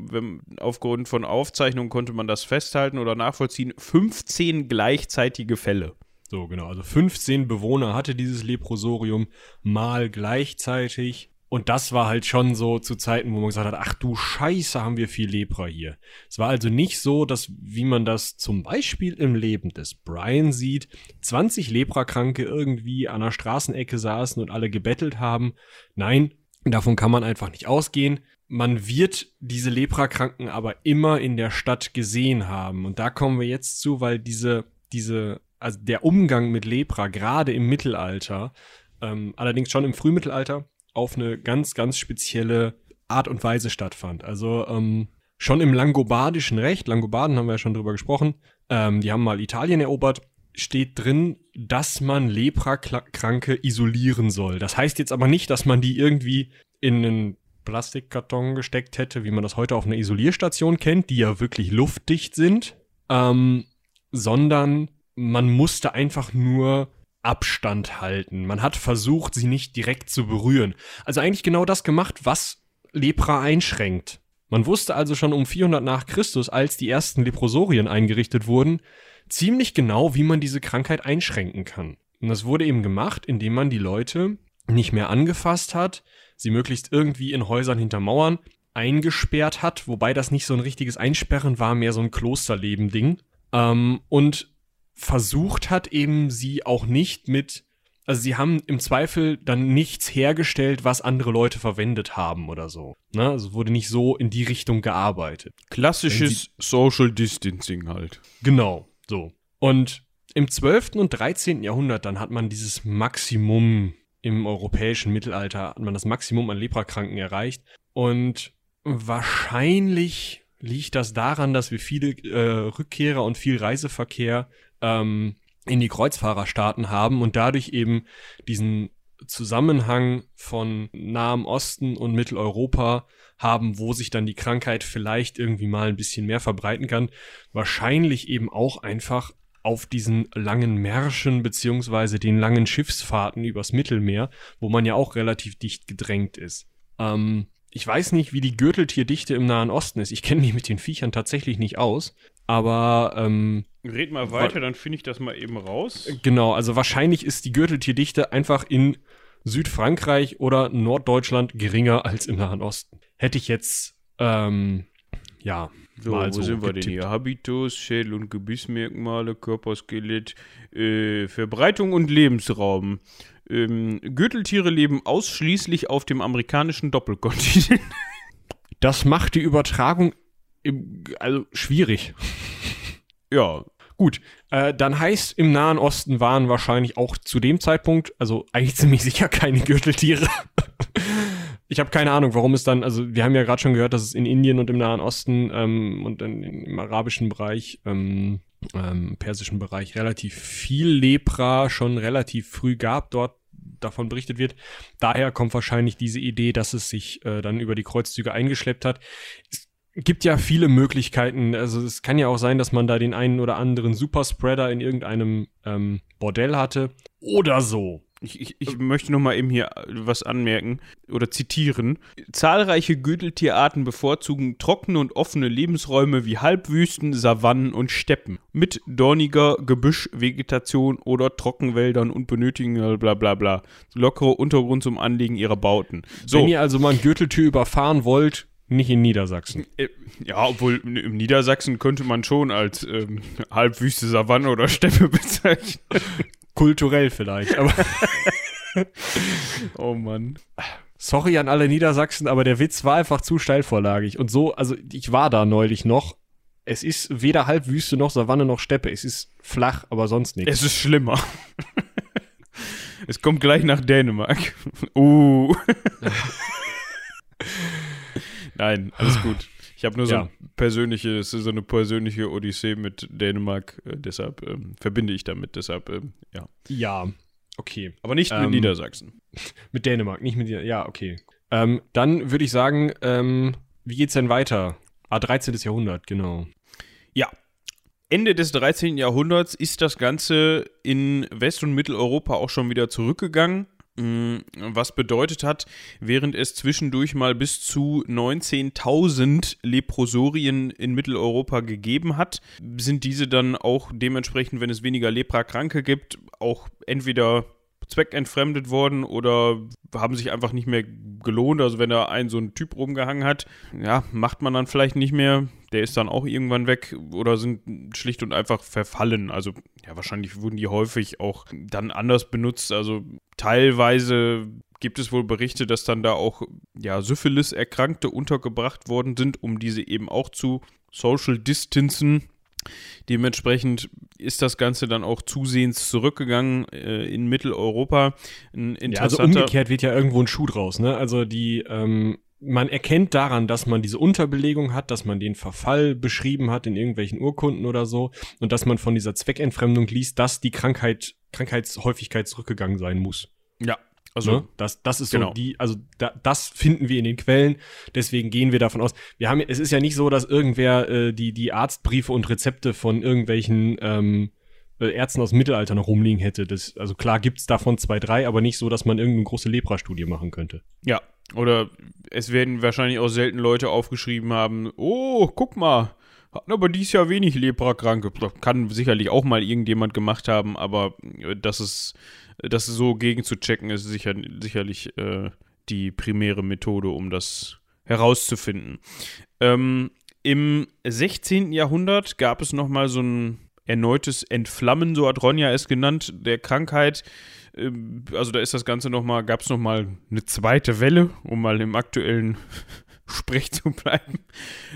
aufgrund von Aufzeichnungen konnte man das festhalten oder nachvollziehen, 15 gleichzeitige Fälle. So, genau. Also 15 Bewohner hatte dieses Leprosorium mal gleichzeitig. Und das war halt schon so zu Zeiten, wo man gesagt hat, ach du Scheiße, haben wir viel Lepra hier. Es war also nicht so, dass, wie man das zum Beispiel im Leben des Brian sieht, 20 Leprakranke irgendwie an der Straßenecke saßen und alle gebettelt haben. Nein, davon kann man einfach nicht ausgehen. Man wird diese Leprakranken aber immer in der Stadt gesehen haben. Und da kommen wir jetzt zu, weil diese, diese, also der Umgang mit Lepra, gerade im Mittelalter, ähm, allerdings schon im Frühmittelalter, auf eine ganz, ganz spezielle Art und Weise stattfand. Also ähm, schon im langobardischen Recht, Langobarden haben wir ja schon drüber gesprochen, ähm, die haben mal Italien erobert, steht drin, dass man Leprakranke isolieren soll. Das heißt jetzt aber nicht, dass man die irgendwie in einen Plastikkarton gesteckt hätte, wie man das heute auf einer Isolierstation kennt, die ja wirklich luftdicht sind, ähm, sondern man musste einfach nur Abstand halten. Man hat versucht, sie nicht direkt zu berühren. Also eigentlich genau das gemacht, was Lepra einschränkt. Man wusste also schon um 400 nach Christus, als die ersten Leprosorien eingerichtet wurden, ziemlich genau, wie man diese Krankheit einschränken kann. Und das wurde eben gemacht, indem man die Leute nicht mehr angefasst hat, sie möglichst irgendwie in Häusern hinter Mauern eingesperrt hat, wobei das nicht so ein richtiges Einsperren war, mehr so ein Klosterleben-Ding. Ähm, und versucht hat, eben sie auch nicht mit, also sie haben im Zweifel dann nichts hergestellt, was andere Leute verwendet haben oder so. Ne? Also wurde nicht so in die Richtung gearbeitet. Klassisches Social Distancing halt. Genau, so. Und im 12. und 13. Jahrhundert dann hat man dieses Maximum im europäischen Mittelalter, hat man das Maximum an Leprakranken erreicht. Und wahrscheinlich liegt das daran, dass wir viele äh, Rückkehrer und viel Reiseverkehr ähm, in die Kreuzfahrerstaaten haben und dadurch eben diesen Zusammenhang von Nahem Osten und Mitteleuropa haben, wo sich dann die Krankheit vielleicht irgendwie mal ein bisschen mehr verbreiten kann. Wahrscheinlich eben auch einfach auf diesen langen Märschen beziehungsweise den langen Schiffsfahrten übers Mittelmeer, wo man ja auch relativ dicht gedrängt ist. Ähm, ich weiß nicht, wie die Gürteltierdichte im Nahen Osten ist. Ich kenne mich mit den Viechern tatsächlich nicht aus. Aber ähm, Red mal weiter, dann finde ich das mal eben raus. Genau, also wahrscheinlich ist die Gürteltierdichte einfach in Südfrankreich oder Norddeutschland geringer als im Nahen Osten. Hätte ich jetzt, ähm, ja, so, mal wo so sind wir denn hier? Habitus, Schädel- und Gebissmerkmale, Körperskelett, äh, Verbreitung und Lebensraum. Ähm, Gürteltiere leben ausschließlich auf dem amerikanischen Doppelkontinent. Das macht die Übertragung also schwierig. Ja. Gut, äh, dann heißt im Nahen Osten waren wahrscheinlich auch zu dem Zeitpunkt, also eigentlich ziemlich sicher keine Gürteltiere. ich habe keine Ahnung, warum es dann, also wir haben ja gerade schon gehört, dass es in Indien und im Nahen Osten ähm, und in, im arabischen Bereich, ähm, ähm, persischen Bereich relativ viel Lepra schon relativ früh gab, dort davon berichtet wird. Daher kommt wahrscheinlich diese Idee, dass es sich äh, dann über die Kreuzzüge eingeschleppt hat. Es gibt ja viele Möglichkeiten. Also es kann ja auch sein, dass man da den einen oder anderen Superspreader in irgendeinem ähm, Bordell hatte oder so. Ich, ich, ich möchte noch mal eben hier was anmerken oder zitieren. Zahlreiche Gürteltierarten bevorzugen trockene und offene Lebensräume wie Halbwüsten, Savannen und Steppen mit dorniger Gebüschvegetation oder Trockenwäldern und benötigen bla bla bla lockere Untergrund zum Anlegen ihrer Bauten. So. Wenn ihr also mal ein Gürteltier überfahren wollt, nicht in Niedersachsen. Äh, ja, obwohl im Niedersachsen könnte man schon als ähm, halbwüste Savanne oder Steppe bezeichnen. Kulturell vielleicht, aber. oh Mann. Sorry an alle Niedersachsen, aber der Witz war einfach zu steilvorlagig. Und so, also ich war da neulich noch. Es ist weder Halbwüste noch Savanne noch Steppe. Es ist flach, aber sonst nichts. Es ist schlimmer. es kommt gleich nach Dänemark. Uh. Nein, alles gut. Ich habe nur so, ja. ein persönliche, so eine persönliche Odyssee mit Dänemark, äh, deshalb ähm, verbinde ich damit, deshalb, ähm, ja. Ja, okay. Aber nicht mit ähm, Niedersachsen. Mit Dänemark, nicht mit, ja, okay. Ähm, dann würde ich sagen, ähm, wie geht's denn weiter? Ah, 13. Jahrhundert, genau. Ja. Ende des 13. Jahrhunderts ist das Ganze in West- und Mitteleuropa auch schon wieder zurückgegangen. Mm, was bedeutet hat, während es zwischendurch mal bis zu 19.000 Leprosorien in Mitteleuropa gegeben hat, sind diese dann auch dementsprechend, wenn es weniger Leprakranke gibt, auch entweder zweckentfremdet worden oder haben sich einfach nicht mehr gelohnt. Also wenn da ein so ein Typ rumgehangen hat, ja, macht man dann vielleicht nicht mehr. Der ist dann auch irgendwann weg oder sind schlicht und einfach verfallen. Also ja, wahrscheinlich wurden die häufig auch dann anders benutzt. Also teilweise gibt es wohl Berichte, dass dann da auch ja Syphilis-Erkrankte untergebracht worden sind, um diese eben auch zu Social Distancen Dementsprechend ist das Ganze dann auch zusehends zurückgegangen äh, in Mitteleuropa. ja, also umgekehrt wird ja irgendwo ein Schuh draus. Ne? Also die, ähm, man erkennt daran, dass man diese Unterbelegung hat, dass man den Verfall beschrieben hat in irgendwelchen Urkunden oder so und dass man von dieser Zweckentfremdung liest, dass die Krankheit, Krankheitshäufigkeit zurückgegangen sein muss. Ja, also ne? das, das ist genau. so die, also da, das finden wir in den Quellen. Deswegen gehen wir davon aus. Wir haben, es ist ja nicht so, dass irgendwer äh, die die Arztbriefe und Rezepte von irgendwelchen ähm, äh, Ärzten aus dem Mittelalter noch rumliegen hätte. Das, also klar gibt's davon zwei, drei, aber nicht so, dass man irgendeine große Lepra-Studie machen könnte. Ja, oder es werden wahrscheinlich auch selten Leute aufgeschrieben haben. Oh, guck mal. Hatten aber dies Jahr wenig Leprakranke. Kann sicherlich auch mal irgendjemand gemacht haben, aber äh, das ist das so gegen zu checken, ist sicher, sicherlich äh, die primäre Methode, um das herauszufinden. Ähm, Im 16. Jahrhundert gab es nochmal so ein erneutes Entflammen, so hat Ronja es genannt, der Krankheit. Ähm, also da ist das Ganze nochmal, gab es nochmal eine zweite Welle, um mal im aktuellen Sprech zu bleiben.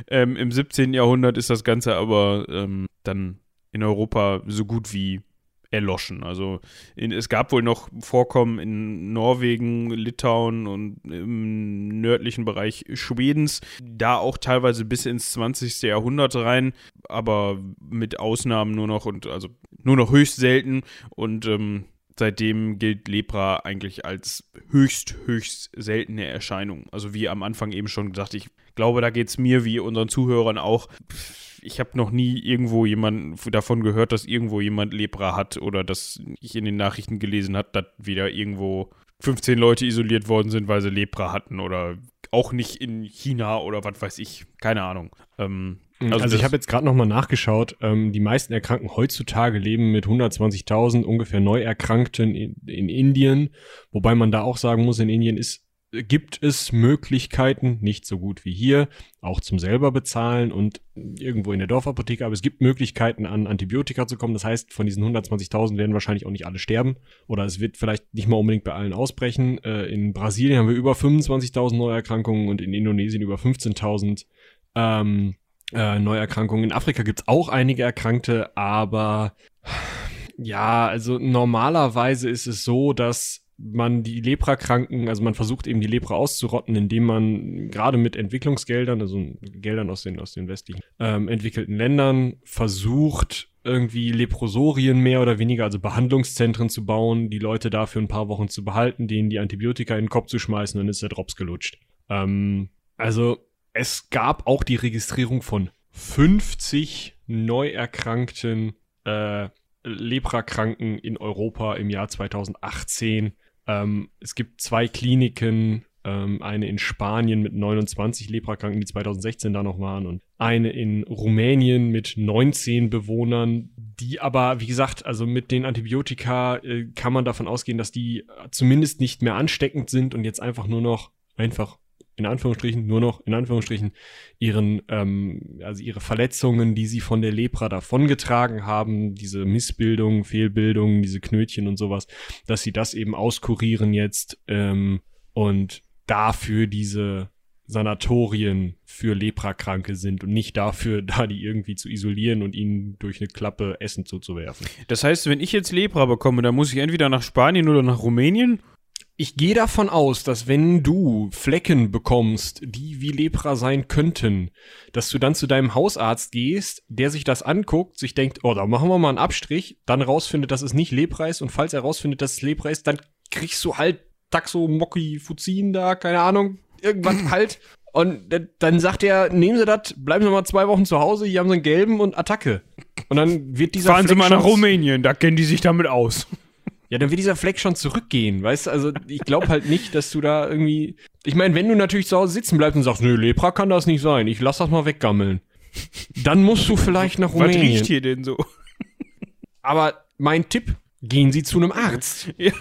Ähm, Im 17. Jahrhundert ist das Ganze aber ähm, dann in Europa so gut wie erloschen. Also in, es gab wohl noch Vorkommen in Norwegen, Litauen und im nördlichen Bereich Schwedens, da auch teilweise bis ins 20. Jahrhundert rein, aber mit Ausnahmen nur noch und also nur noch höchst selten und ähm, seitdem gilt Lepra eigentlich als höchst, höchst seltene Erscheinung. Also wie am Anfang eben schon gesagt, ich glaube, da geht es mir wie unseren Zuhörern auch. Ich habe noch nie irgendwo jemanden davon gehört, dass irgendwo jemand Lepra hat oder dass ich in den Nachrichten gelesen habe, dass wieder irgendwo 15 Leute isoliert worden sind, weil sie Lepra hatten oder auch nicht in China oder was weiß ich. Keine Ahnung. Ähm, Mhm. Also, also ich habe jetzt gerade nochmal nachgeschaut. Ähm, die meisten Erkrankten heutzutage leben mit 120.000 ungefähr Neuerkrankten in, in Indien. Wobei man da auch sagen muss, in Indien ist gibt es Möglichkeiten, nicht so gut wie hier, auch zum selber bezahlen und irgendwo in der Dorfapotheke, aber es gibt Möglichkeiten, an Antibiotika zu kommen. Das heißt, von diesen 120.000 werden wahrscheinlich auch nicht alle sterben oder es wird vielleicht nicht mal unbedingt bei allen ausbrechen. Äh, in Brasilien haben wir über 25.000 Neuerkrankungen und in Indonesien über 15.000. Ähm, äh, Neuerkrankungen. In Afrika gibt's auch einige Erkrankte, aber ja, also normalerweise ist es so, dass man die Leprakranken, also man versucht eben die Lepra auszurotten, indem man gerade mit Entwicklungsgeldern, also Geldern aus den, aus den westlichen ähm, entwickelten Ländern, versucht, irgendwie Leprosorien mehr oder weniger, also Behandlungszentren zu bauen, die Leute dafür ein paar Wochen zu behalten, denen die Antibiotika in den Kopf zu schmeißen, dann ist der Drops gelutscht. Ähm, also es gab auch die Registrierung von 50 neu erkrankten äh, Leprakranken in Europa im Jahr 2018. Ähm, es gibt zwei Kliniken, ähm, eine in Spanien mit 29 Leprakranken, die 2016 da noch waren, und eine in Rumänien mit 19 Bewohnern, die aber, wie gesagt, also mit den Antibiotika äh, kann man davon ausgehen, dass die zumindest nicht mehr ansteckend sind und jetzt einfach nur noch einfach in Anführungsstrichen nur noch in Anführungsstrichen ihren ähm, also ihre Verletzungen, die sie von der Lepra davongetragen haben, diese Missbildung, Fehlbildung, diese Knötchen und sowas, dass sie das eben auskurieren jetzt ähm, und dafür diese Sanatorien für Leprakranke sind und nicht dafür, da die irgendwie zu isolieren und ihnen durch eine Klappe Essen zuzuwerfen. Das heißt, wenn ich jetzt Lepra bekomme, dann muss ich entweder nach Spanien oder nach Rumänien ich gehe davon aus, dass wenn du Flecken bekommst, die wie Lepra sein könnten, dass du dann zu deinem Hausarzt gehst, der sich das anguckt, sich denkt, oh, da machen wir mal einen Abstrich, dann rausfindet, dass es nicht Lepra ist und falls er rausfindet, dass es Lepra ist, dann kriegst du halt Taxo, Mocki, Fuzin da, keine Ahnung. irgendwas halt. Und dann sagt er, nehmen Sie das, bleiben Sie mal zwei Wochen zu Hause, hier haben Sie einen gelben und Attacke. Und dann wird dieser Fahren Sie Fleck mal nach Rumänien, da kennen die sich damit aus. Ja, dann wird dieser Fleck schon zurückgehen, weißt du? Also ich glaube halt nicht, dass du da irgendwie. Ich meine, wenn du natürlich zu Hause sitzen bleibst und sagst, nö, Lepra kann das nicht sein, ich lass das mal weggammeln. Dann musst du vielleicht nach Was riecht Rumänien. hier denn so? Aber mein Tipp, gehen Sie zu einem Arzt. Ja.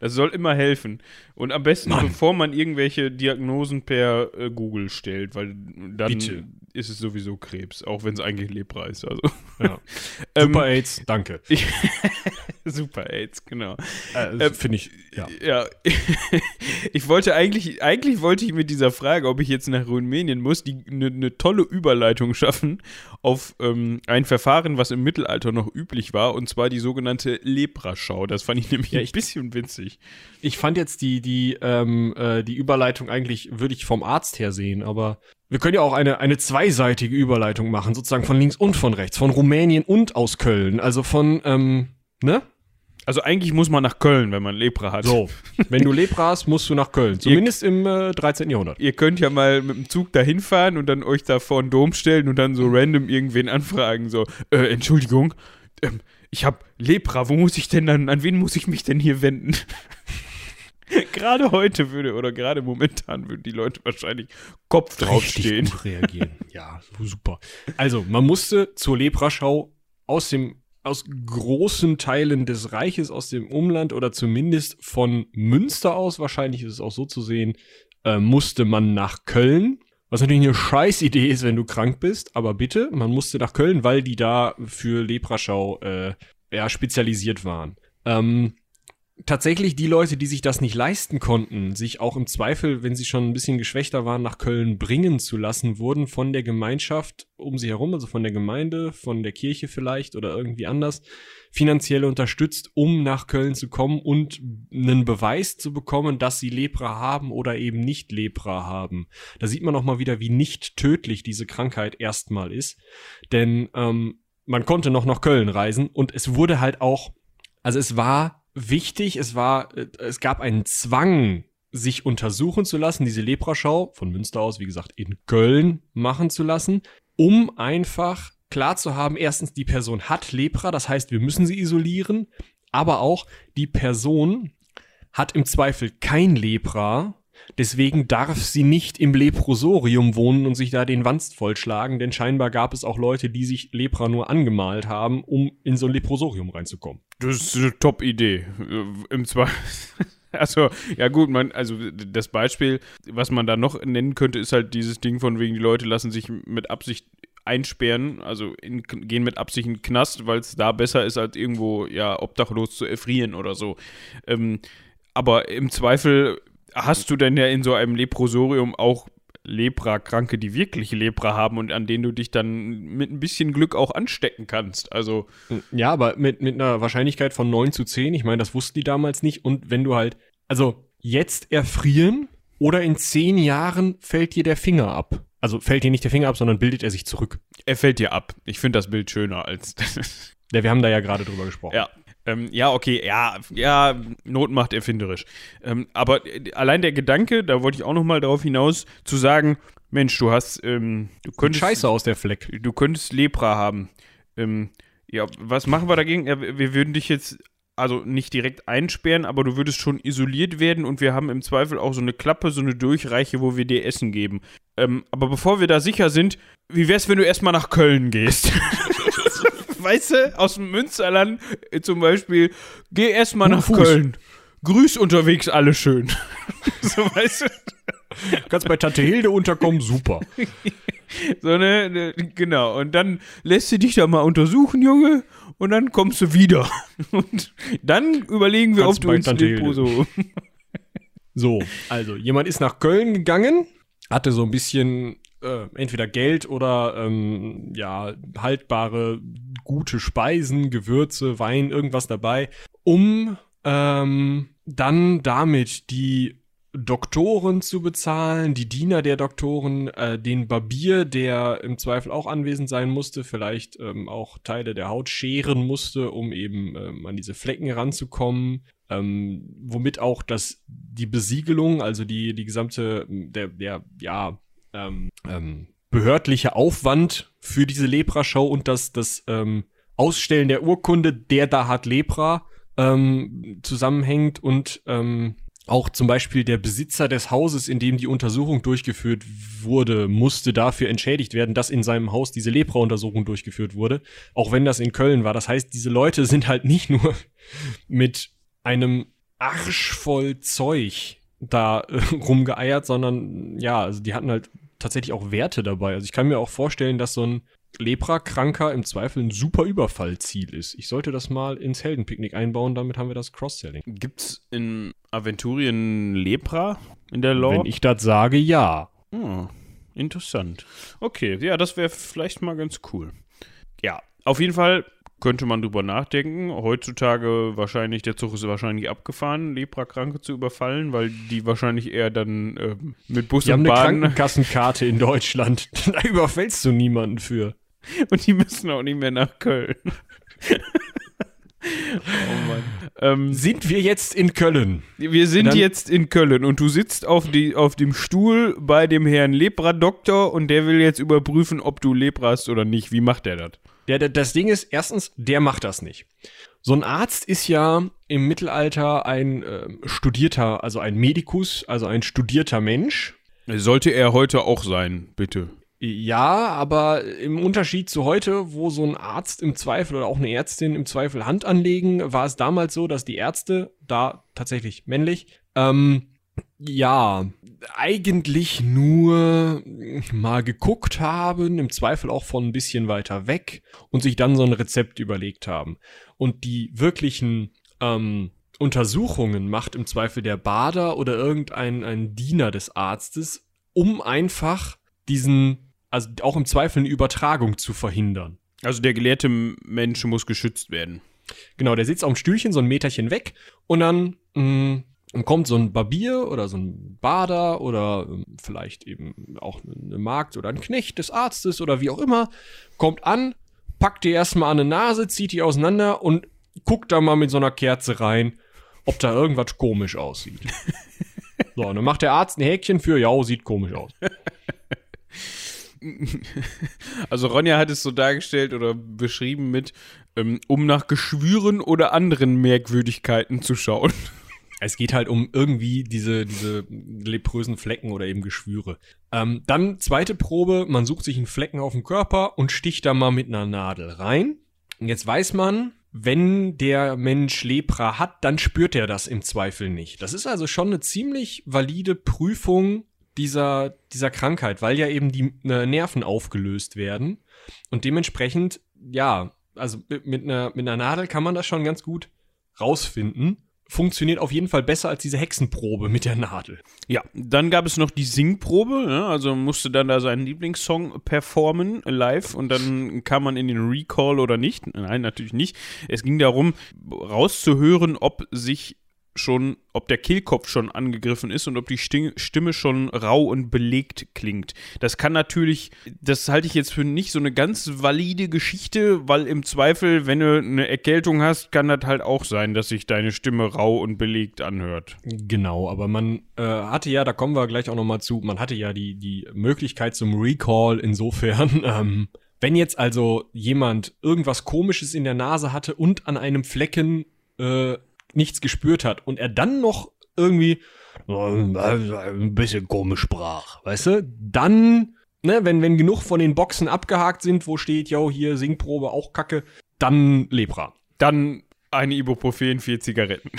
Das soll immer helfen. Und am besten, Mann. bevor man irgendwelche Diagnosen per äh, Google stellt, weil dann Bitte. ist es sowieso Krebs, auch wenn es eigentlich Lepra ist. Also Ja. Ähm, Super AIDS, danke. super AIDS, genau. Äh, Finde ich, ja. Ja, ich wollte eigentlich, eigentlich wollte ich mit dieser Frage, ob ich jetzt nach Rumänien muss, die eine ne tolle Überleitung schaffen auf ähm, ein Verfahren, was im Mittelalter noch üblich war, und zwar die sogenannte Lepraschau. Das fand ich nämlich Ja, ein ich- bisschen witzig. Ich fand jetzt die, die, ähm, äh, die Überleitung eigentlich, würde ich vom Arzt her sehen, aber wir können ja auch eine, eine zweiseitige Überleitung machen, sozusagen von links und von rechts, von Rumänien und aus Köln. Also von, ähm, ne? Also eigentlich muss man nach Köln, wenn man Lepra hat. So, wenn du Lepra hast, musst du nach Köln. Zumindest im äh, 13. Jahrhundert. Ihr könnt ja mal mit dem Zug dahin fahren und dann euch da vor den Dom stellen und dann so random irgendwen anfragen, so, äh, Entschuldigung, ähm, ich habe Lepra, wo muss ich denn dann, an wen muss ich mich denn hier wenden? gerade heute würde, oder gerade momentan würden die Leute wahrscheinlich Kopf draufstehen. reagieren. ja, super. Also, man musste zur Lepraschau aus dem aus großen Teilen des Reiches, aus dem Umland oder zumindest von Münster aus, wahrscheinlich ist es auch so zu sehen, äh, musste man nach Köln. Was natürlich eine scheiß Idee ist, wenn du krank bist, aber bitte, man musste nach Köln, weil die da für Lepraschau äh, ja, spezialisiert waren. Ähm, tatsächlich die Leute, die sich das nicht leisten konnten, sich auch im Zweifel, wenn sie schon ein bisschen geschwächter waren, nach Köln bringen zu lassen, wurden von der Gemeinschaft um sie herum, also von der Gemeinde, von der Kirche vielleicht oder irgendwie anders, finanziell unterstützt, um nach Köln zu kommen und einen Beweis zu bekommen, dass sie Lepra haben oder eben nicht Lepra haben. Da sieht man auch mal wieder, wie nicht tödlich diese Krankheit erstmal ist. Denn ähm, man konnte noch nach Köln reisen und es wurde halt auch, also es war wichtig, es war, äh, es gab einen Zwang, sich untersuchen zu lassen, diese Lepraschau von Münster aus, wie gesagt, in Köln machen zu lassen, um einfach klar zu haben, erstens, die Person hat Lepra, das heißt, wir müssen sie isolieren, aber auch die Person hat im Zweifel kein Lepra, Deswegen darf sie nicht im Leprosorium wohnen und sich da den Wanst vollschlagen, denn scheinbar gab es auch Leute, die sich Lepra nur angemalt haben, um in so ein Leprosorium reinzukommen. Das ist eine Top-Idee. Im Zweifel. Also, ja gut, man, also das Beispiel, was man da noch nennen könnte, ist halt dieses Ding von wegen, die Leute lassen sich mit Absicht einsperren, also in, gehen mit Absicht in den Knast, weil es da besser ist, als irgendwo, ja, obdachlos zu erfrieren oder so. Ähm, aber im Zweifel hast du denn ja in so einem Leprosorium auch Lepra-Kranke, die wirklich Lepra haben und an denen du dich dann mit ein bisschen Glück auch anstecken kannst. Also, Ja, aber mit, mit einer Wahrscheinlichkeit von 9 zu 10, ich meine, das wussten die damals nicht. Und wenn du halt, also jetzt erfrieren oder in 10 Jahren fällt dir der Finger ab. Also fällt dir nicht der Finger ab, sondern bildet er sich zurück. er fällt dir ab. Ich finde das Bild schöner als. Ja, wir haben da ja gerade drüber gesprochen. ja. Ähm, ja, okay, ja, ja, Not macht erfinderisch. Ähm, aber äh, allein der Gedanke, da wollte ich auch noch mal darauf hinaus, zu sagen, Mensch, du hast, ähm, du könntest, Scheiße aus der Fleck. du könntest Lepra haben. Ähm, ja, was machen wir dagegen? Wir würden dich jetzt also nicht direkt einsperren, aber du würdest schon isoliert werden und wir haben im Zweifel auch so eine Klappe, so eine Durchreiche, wo wir dir Essen geben. Ähm, aber bevor wir da sicher sind, wie wär's, wenn du erstmal nach Köln gehst? weißt du, aus dem Münsterland äh, zum Beispiel, geh erstmal nach Fuß. Köln. Grüß unterwegs alle schön. so, weißt du? Kannst bei Tante Hilde unterkommen, super. So, ne, ne, genau. Und dann lässt sie dich da mal untersuchen, Junge, und dann kommst du wieder. Und dann überlegen wir, Kannst ob du ins Tante Depot so. So, also jemand ist nach Köln gegangen, hatte so ein bisschen äh, entweder Geld oder ähm, ja haltbare gute Speisen, Gewürze, Wein, irgendwas dabei, um ähm, dann damit die Doktoren zu bezahlen, die Diener der Doktoren, äh, den Barbier, der im Zweifel auch anwesend sein musste, vielleicht ähm, auch Teile der Haut scheren musste, um eben ähm, an diese Flecken ranzukommen. Ähm, womit auch das, die Besiegelung, also die, die gesamte, der, der, ja, ähm, ähm, behördliche Aufwand für diese Lepra-Show und das, das ähm, Ausstellen der Urkunde, der da hat Lepra, ähm, zusammenhängt und ähm, auch zum Beispiel der Besitzer des Hauses, in dem die Untersuchung durchgeführt wurde, musste dafür entschädigt werden, dass in seinem Haus diese Lepra-Untersuchung durchgeführt wurde, auch wenn das in Köln war. Das heißt, diese Leute sind halt nicht nur mit einem Arsch voll Zeug da äh, rumgeeiert, sondern ja, also die hatten halt tatsächlich auch Werte dabei. Also ich kann mir auch vorstellen, dass so ein Lepra-Kranker im Zweifel ein super Überfallziel ist. Ich sollte das mal ins Heldenpicknick einbauen, damit haben wir das Cross-Selling. Gibt's in Aventurien Lepra in der Lore? Wenn ich das sage, ja. Oh, interessant. Okay, ja, das wäre vielleicht mal ganz cool. Ja, auf jeden Fall könnte man drüber nachdenken. Heutzutage wahrscheinlich, der Zug ist wahrscheinlich abgefahren, Leprakranke zu überfallen, weil die wahrscheinlich eher dann äh, mit Bus Die haben und eine Bahn Krankenkassenkarte in Deutschland. da überfällst du niemanden für. und die müssen auch nicht mehr nach Köln. oh Mann. Ähm, Sind wir jetzt in Köln? wir sind Dann- jetzt in Köln und du sitzt auf, die, auf dem Stuhl bei dem Herrn Lepra-Doktor und der will jetzt überprüfen, ob du Lepra hast oder nicht. Wie macht der das? Der, der, das Ding ist, erstens, der macht das nicht. So ein Arzt ist ja im Mittelalter ein ähm, studierter, also ein Medikus, also ein studierter Mensch. Sollte er heute auch sein, bitte. Ja, aber im Unterschied zu heute, wo so ein Arzt im Zweifel oder auch eine Ärztin im Zweifel Hand anlegen, war es damals so, dass die Ärzte, da tatsächlich männlich, ähm, ja, eigentlich nur mal geguckt haben, im Zweifel auch von ein bisschen weiter weg und sich dann so ein Rezept überlegt haben. Und die wirklichen ähm, Untersuchungen macht im Zweifel der Bader oder irgendein ein Diener des Arztes, um einfach diesen, also auch im Zweifel eine Übertragung zu verhindern. Also der gelehrte Mensch muss geschützt werden. Genau, der sitzt auf dem Stühlchen so ein Meterchen weg und dann mh, dann kommt so ein Barbier oder so ein Bader oder ähm, vielleicht eben auch eine Magd oder ein Knecht des Arztes oder wie auch immer, kommt an, packt die erstmal an eine Nase, zieht die auseinander und guckt da mal mit so einer Kerze rein, ob da irgendwas komisch aussieht. so, und dann macht der Arzt ein Häkchen für, ja, sieht komisch aus. Also Ronja hat es so dargestellt oder beschrieben mit, ähm, um nach Geschwüren oder anderen Merkwürdigkeiten zu schauen. Es geht halt um irgendwie diese, diese leprösen Flecken oder eben Geschwüre. Ähm, dann zweite Probe, man sucht sich einen Flecken auf dem Körper und sticht da mal mit einer Nadel rein. Und jetzt weiß man, wenn der Mensch Lepra hat, dann spürt er das im Zweifel nicht. Das ist also schon eine ziemlich valide Prüfung dieser, dieser Krankheit, weil ja eben die äh, Nerven aufgelöst werden. Und dementsprechend, ja, also mit einer, mit einer Nadel kann man das schon ganz gut rausfinden funktioniert auf jeden Fall besser als diese Hexenprobe mit der Nadel. Ja, dann gab es noch die Singprobe, ne? also musste dann da seinen Lieblingssong performen live und dann kam man in den Recall oder nicht. Nein, natürlich nicht. Es ging darum, rauszuhören, ob sich schon, ob der Kehlkopf schon angegriffen ist und ob die Stimme schon rau und belegt klingt. Das kann natürlich, das halte ich jetzt für nicht so eine ganz valide Geschichte, weil im Zweifel, wenn du eine Erkältung hast, kann das halt auch sein, dass sich deine Stimme rau und belegt anhört. Genau, aber man äh, hatte ja, da kommen wir gleich auch nochmal zu, man hatte ja die, die Möglichkeit zum Recall insofern, ähm, wenn jetzt also jemand irgendwas komisches in der Nase hatte und an einem Flecken äh, nichts gespürt hat und er dann noch irgendwie ein bisschen komisch sprach, weißt du, dann, ne, wenn, wenn genug von den Boxen abgehakt sind, wo steht, yo, hier Singprobe, auch Kacke, dann Lepra. Dann eine Ibuprofen, vier Zigaretten.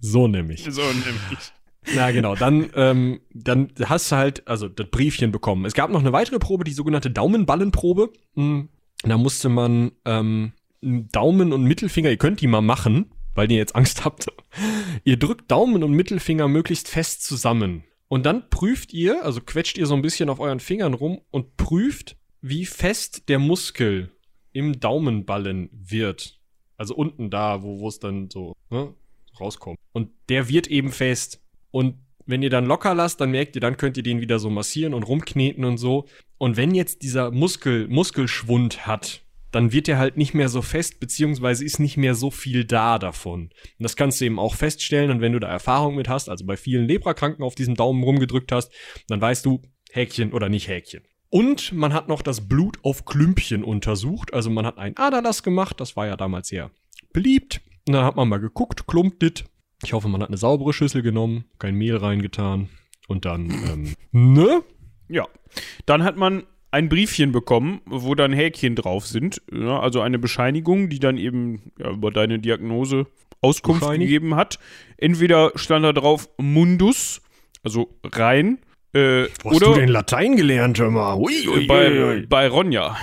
So nämlich. so nämlich. Na genau, dann, ähm, dann hast du halt, also das Briefchen bekommen. Es gab noch eine weitere Probe, die sogenannte Daumenballenprobe. Hm, Da musste man ähm, Daumen und Mittelfinger, ihr könnt die mal machen, weil ihr jetzt Angst habt. Ihr drückt Daumen und Mittelfinger möglichst fest zusammen. Und dann prüft ihr, also quetscht ihr so ein bisschen auf euren Fingern rum und prüft, wie fest der Muskel im Daumenballen wird. Also unten da, wo es dann so ne, rauskommt. Und der wird eben fest. Und wenn ihr dann locker lasst, dann merkt ihr, dann könnt ihr den wieder so massieren und rumkneten und so. Und wenn jetzt dieser Muskel, Muskelschwund hat, dann wird er halt nicht mehr so fest, beziehungsweise ist nicht mehr so viel da davon. Und das kannst du eben auch feststellen. Und wenn du da Erfahrung mit hast, also bei vielen Leprakranken auf diesem Daumen rumgedrückt hast, dann weißt du, Häkchen oder nicht Häkchen. Und man hat noch das Blut auf Klümpchen untersucht. Also man hat einen Aderlass gemacht, das war ja damals sehr beliebt. Und dann hat man mal geguckt, klumpt dit. Ich hoffe, man hat eine saubere Schüssel genommen, kein Mehl reingetan. Und dann, ähm, ne? Ja. Dann hat man ein Briefchen bekommen, wo dann Häkchen drauf sind. Ja, also eine Bescheinigung, die dann eben ja, über deine Diagnose Auskunft gegeben hat. Entweder stand da drauf Mundus, also rein, äh, Wo hast oder du denn Latein gelernt, hör mal? Ui, ui, bei, ui. bei Ronja.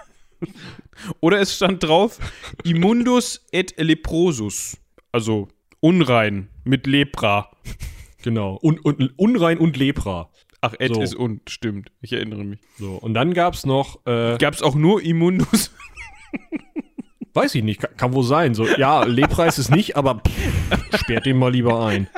oder es stand drauf Immundus et leprosus, also unrein mit Lepra. Genau. Und, und, unrein und Lepra. Ach, et So. ist und, stimmt. Ich erinnere mich. So. Und dann gab's noch, äh, Gab es auch nur Immundus? weiß ich nicht, kann, kann wohl sein. So, ja, Lepra ist es nicht, aber pff, sperrt den mal lieber ein.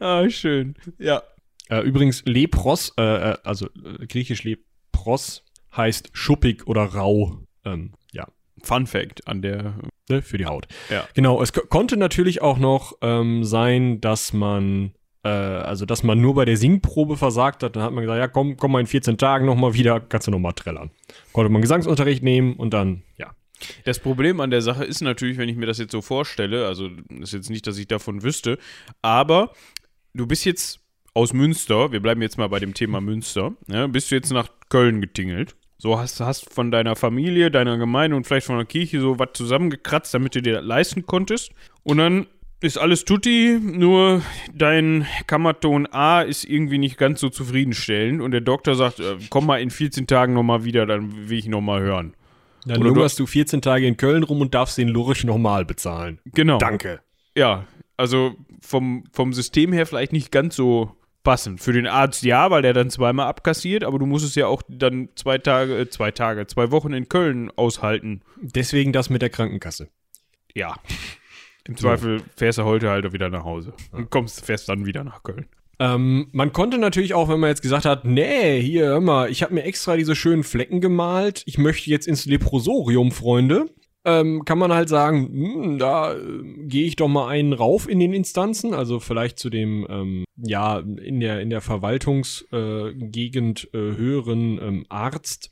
ah, schön. Ja. Äh, übrigens, Lepros, äh, äh, also äh, griechisch Lepros, heißt schuppig oder rau. Ähm, ja, Fun Fact an der. ne, für die Haut. Ja. Genau, es ko- konnte natürlich auch noch ähm, sein, dass man, also dass man nur bei der Singprobe versagt hat. Dann hat man gesagt, ja, komm, komm mal in 14 Tagen nochmal wieder, kannst du nochmal trällern. Konnte man Gesangsunterricht nehmen und dann, ja. Das Problem an der Sache ist natürlich, wenn ich mir das jetzt so vorstelle, also ist jetzt nicht, dass ich davon wüsste, aber du bist jetzt aus Münster, wir bleiben jetzt mal bei dem Thema Münster, ja, bist du jetzt nach Köln getingelt. So hast hast von deiner Familie, deiner Gemeinde und vielleicht von der Kirche so was zusammengekratzt, damit du dir das leisten konntest. Und dann ist alles tutti, nur dein Kammerton A ist irgendwie nicht ganz so zufriedenstellend und der Doktor sagt, äh, komm mal in 14 Tagen nochmal wieder, dann will ich nochmal hören. Dann lungerst du 14 Tage in Köln rum und darfst den Lurisch nochmal bezahlen. Genau. Danke. Ja, also vom, vom System her vielleicht nicht ganz so passend. Für den Arzt ja, weil der dann zweimal abkassiert, aber du musst es ja auch dann zwei Tage, äh, zwei Tage, zwei Wochen in Köln aushalten. Deswegen das mit der Krankenkasse. Ja. Im Zweifel fährst du heute halt wieder nach Hause. Und kommst, fährst dann wieder nach Köln. Ähm, man konnte natürlich auch, wenn man jetzt gesagt hat, nee, hier, hör mal, ich habe mir extra diese schönen Flecken gemalt, ich möchte jetzt ins Leprosorium, Freunde, ähm, kann man halt sagen, hm, da äh, gehe ich doch mal einen rauf in den Instanzen, also vielleicht zu dem, ähm, ja, in der, in der Verwaltungsgegend äh, äh, höheren ähm, Arzt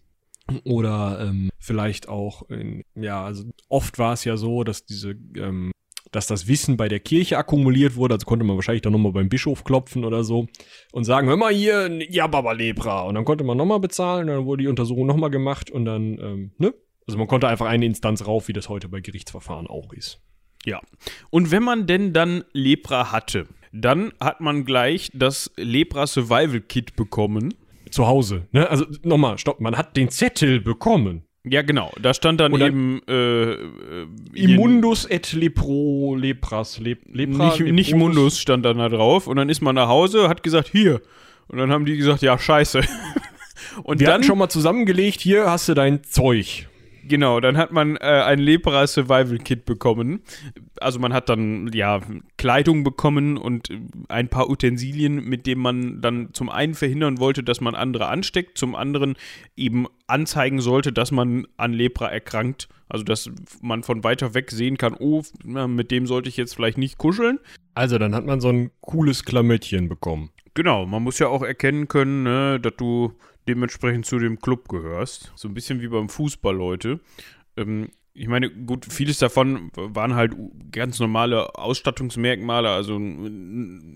oder ähm, vielleicht auch, in, ja, also oft war es ja so, dass diese, ähm, dass das Wissen bei der Kirche akkumuliert wurde, also konnte man wahrscheinlich dann nochmal beim Bischof klopfen oder so und sagen, hör mal hier, ja, Baba Lepra. Und dann konnte man nochmal bezahlen, dann wurde die Untersuchung nochmal gemacht und dann, ähm, ne? Also man konnte einfach eine Instanz rauf, wie das heute bei Gerichtsverfahren auch ist. Ja. Und wenn man denn dann Lepra hatte, dann hat man gleich das Lepra Survival Kit bekommen. Zu Hause, ne? Also nochmal, stopp, man hat den Zettel bekommen. Ja, genau. Da stand dann, eben äh, äh, Immundus et lepro, lepras, lep, lepra, nicht, nicht. Mundus stand dann da drauf. Und dann ist man nach Hause, hat gesagt, hier. Und dann haben die gesagt, ja, scheiße. Und Wir dann, schon mal zusammengelegt, hier hast du dein Zeug. Genau, dann hat man äh, ein Lepra Survival Kit bekommen. Also man hat dann, ja, Kleidung bekommen und ein paar Utensilien, mit denen man dann zum einen verhindern wollte, dass man andere ansteckt, zum anderen eben anzeigen sollte, dass man an Lepra erkrankt. Also dass man von weiter weg sehen kann, oh, na, mit dem sollte ich jetzt vielleicht nicht kuscheln. Also, dann hat man so ein cooles Klamettchen bekommen. Genau, man muss ja auch erkennen können, ne, dass du dementsprechend zu dem Club gehörst. So ein bisschen wie beim Fußball, Leute. Ähm, ich meine, gut, vieles davon waren halt ganz normale Ausstattungsmerkmale, also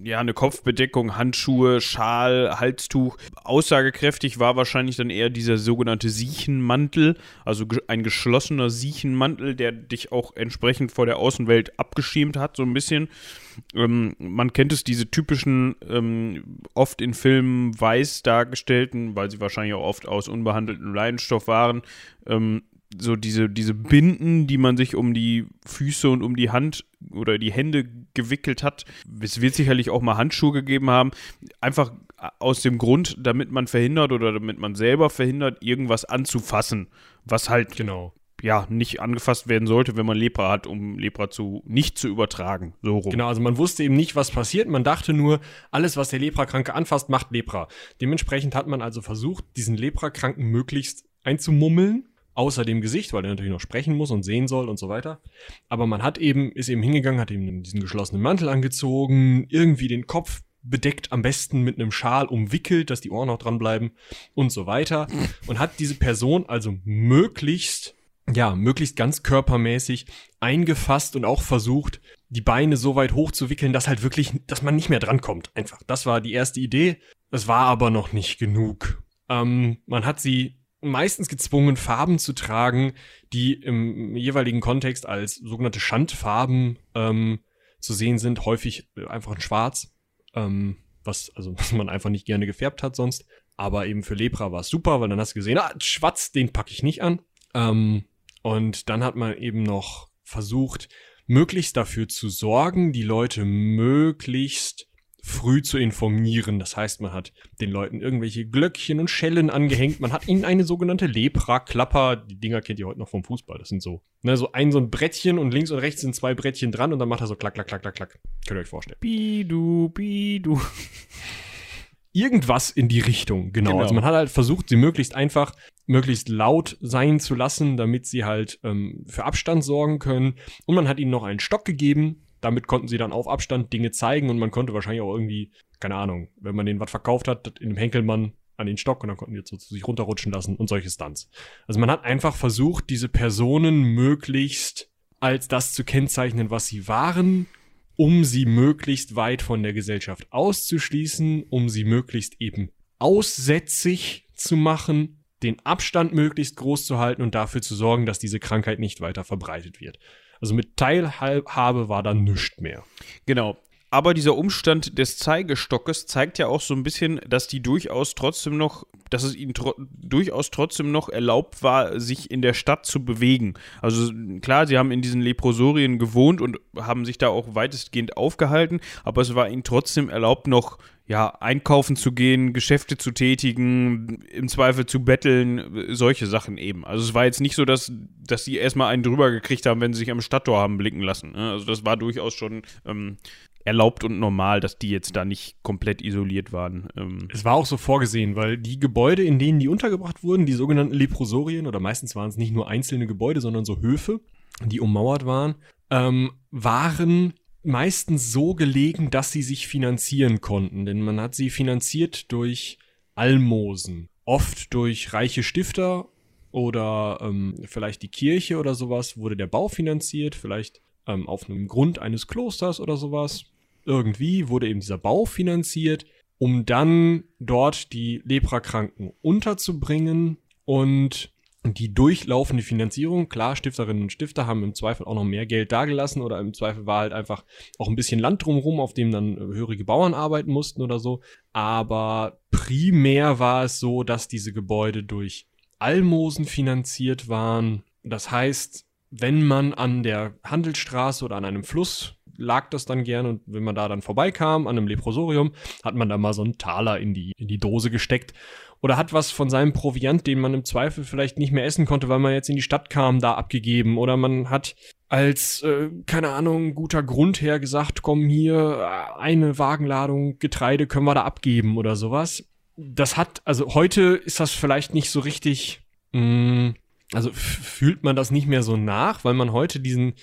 ja, eine Kopfbedeckung, Handschuhe, Schal, Halstuch. Aussagekräftig war wahrscheinlich dann eher dieser sogenannte Siechenmantel, also ein geschlossener Siechenmantel, der dich auch entsprechend vor der Außenwelt abgeschirmt hat, so ein bisschen. Ähm, man kennt es, diese typischen, ähm, oft in Filmen weiß dargestellten, weil sie wahrscheinlich auch oft aus unbehandeltem Leinstoff waren, ähm, so diese, diese Binden, die man sich um die Füße und um die Hand oder die Hände gewickelt hat. Es wird sicherlich auch mal Handschuhe gegeben haben. Einfach aus dem Grund, damit man verhindert oder damit man selber verhindert, irgendwas anzufassen, was halt Genau. ja nicht angefasst werden sollte, wenn man Lepra hat, um Lepra zu nicht zu übertragen. So rum. Genau, also man wusste eben nicht, was passiert. Man dachte nur, alles, was der Leprakranke anfasst, macht Lepra. Dementsprechend hat man also versucht, diesen Leprakranken möglichst einzumummeln, außer dem Gesicht, weil er natürlich noch sprechen muss und sehen soll und so weiter. Aber man hat eben, ist eben hingegangen, hat ihm diesen geschlossenen Mantel angezogen, irgendwie den Kopf bedeckt, am besten mit einem Schal umwickelt, dass die Ohren noch dranbleiben und so weiter. Und hat diese Person also möglichst, ja, möglichst ganz körpermäßig eingefasst und auch versucht, die Beine so weit hochzuwickeln, dass halt wirklich, dass man nicht mehr drankommt. Einfach. Das war die erste Idee. Das war aber noch nicht genug. Ähm, man hat sie meistens gezwungen, Farben zu tragen, die im jeweiligen Kontext als sogenannte Schandfarben ähm, zu sehen sind, häufig einfach in Schwarz, ähm, was, also, was man einfach nicht gerne gefärbt hat sonst. Aber eben für Lepra war es super, weil dann hast du gesehen, ah, Schwarz, den packe ich nicht an. Ähm, und dann hat man eben noch versucht, möglichst dafür zu sorgen, die Leute möglichst früh zu informieren. Das heißt, man hat den Leuten irgendwelche Glöckchen und Schellen angehängt. Man hat ihnen eine sogenannte Lepra-Klapper. Die Dinger kennt ihr heute noch vom Fußball. Das sind so, ne, so ein so ein Brettchen und links und rechts sind zwei Brettchen dran und dann macht er so klack, klack, klack, klack, klack. Könnt ihr euch vorstellen. Bidu, bidu. Irgendwas in die Richtung, genau. Genau. Also man hat halt versucht, sie möglichst einfach, möglichst laut sein zu lassen, damit sie halt ähm, für Abstand sorgen können. Und man hat ihnen noch einen Stock gegeben, damit konnten sie dann auf Abstand Dinge zeigen und man konnte wahrscheinlich auch irgendwie, keine Ahnung, wenn man denen was verkauft hat, in einem Henkelmann an den Stock und dann konnten die jetzt so zu sich runterrutschen lassen und solche Stunts. Also man hat einfach versucht, diese Personen möglichst als das zu kennzeichnen, was sie waren, um sie möglichst weit von der Gesellschaft auszuschließen, um sie möglichst eben aussätzig zu machen, den Abstand möglichst groß zu halten und dafür zu sorgen, dass diese Krankheit nicht weiter verbreitet wird. Also mit Teilhabe war dann nichts mehr. Genau. Aber dieser Umstand des Zeigestockes zeigt ja auch so ein bisschen, dass die durchaus trotzdem noch, dass es ihnen tro durchaus trotzdem noch erlaubt war, sich in der Stadt zu bewegen. Also klar, sie haben in diesen Leprosorien gewohnt und haben sich da auch weitestgehend aufgehalten, aber es war ihnen trotzdem erlaubt, noch ja, einkaufen zu gehen, Geschäfte zu tätigen, im Zweifel zu betteln, solche Sachen eben. Also es war jetzt nicht so, dass, dass sie erstmal einen drüber gekriegt haben, wenn sie sich am Stadttor haben blicken lassen. ne? Also das war durchaus schon ähm, erlaubt und normal, dass die jetzt da nicht komplett isoliert waren. Ähm, Es war auch so vorgesehen, weil die Gebäude, in denen die untergebracht wurden, die sogenannten Leprosorien, oder meistens waren es nicht nur einzelne Gebäude, sondern so Höfe, die ummauert waren, ähm, waren meistens so gelegen, dass sie sich finanzieren konnten. Denn man hat sie finanziert durch Almosen. Oft durch reiche Stifter oder ähm, vielleicht die Kirche oder sowas wurde der Bau finanziert, vielleicht ähm, auf einem Grund eines Klosters oder sowas. Irgendwie wurde eben dieser Bau finanziert, um dann dort die Leprakranken unterzubringen und die durchlaufende Finanzierung, klar, Stifterinnen und Stifter haben im Zweifel auch noch mehr Geld dagelassen oder im Zweifel war halt einfach auch ein bisschen Land drumherum, auf dem dann äh, hörige Bauern arbeiten mussten oder so. Aber primär war es so, dass diese Gebäude durch Almosen finanziert waren. Das heißt, wenn man an der Handelsstraße oder an einem Fluss lag das dann gern und wenn man da dann vorbeikam an einem Leprosorium, hat man da mal so einen Taler in die, in die Dose gesteckt oder hat was von seinem Proviant, den man im Zweifel vielleicht nicht mehr essen konnte, weil man jetzt in die Stadt kam, da abgegeben oder man hat als, äh, keine Ahnung, guter Grund her gesagt, komm hier, äh, eine Wagenladung Getreide können wir da abgeben oder sowas. Das hat, also heute ist das vielleicht nicht so richtig, mh, also f- fühlt man das nicht mehr so nach, weil man heute diesen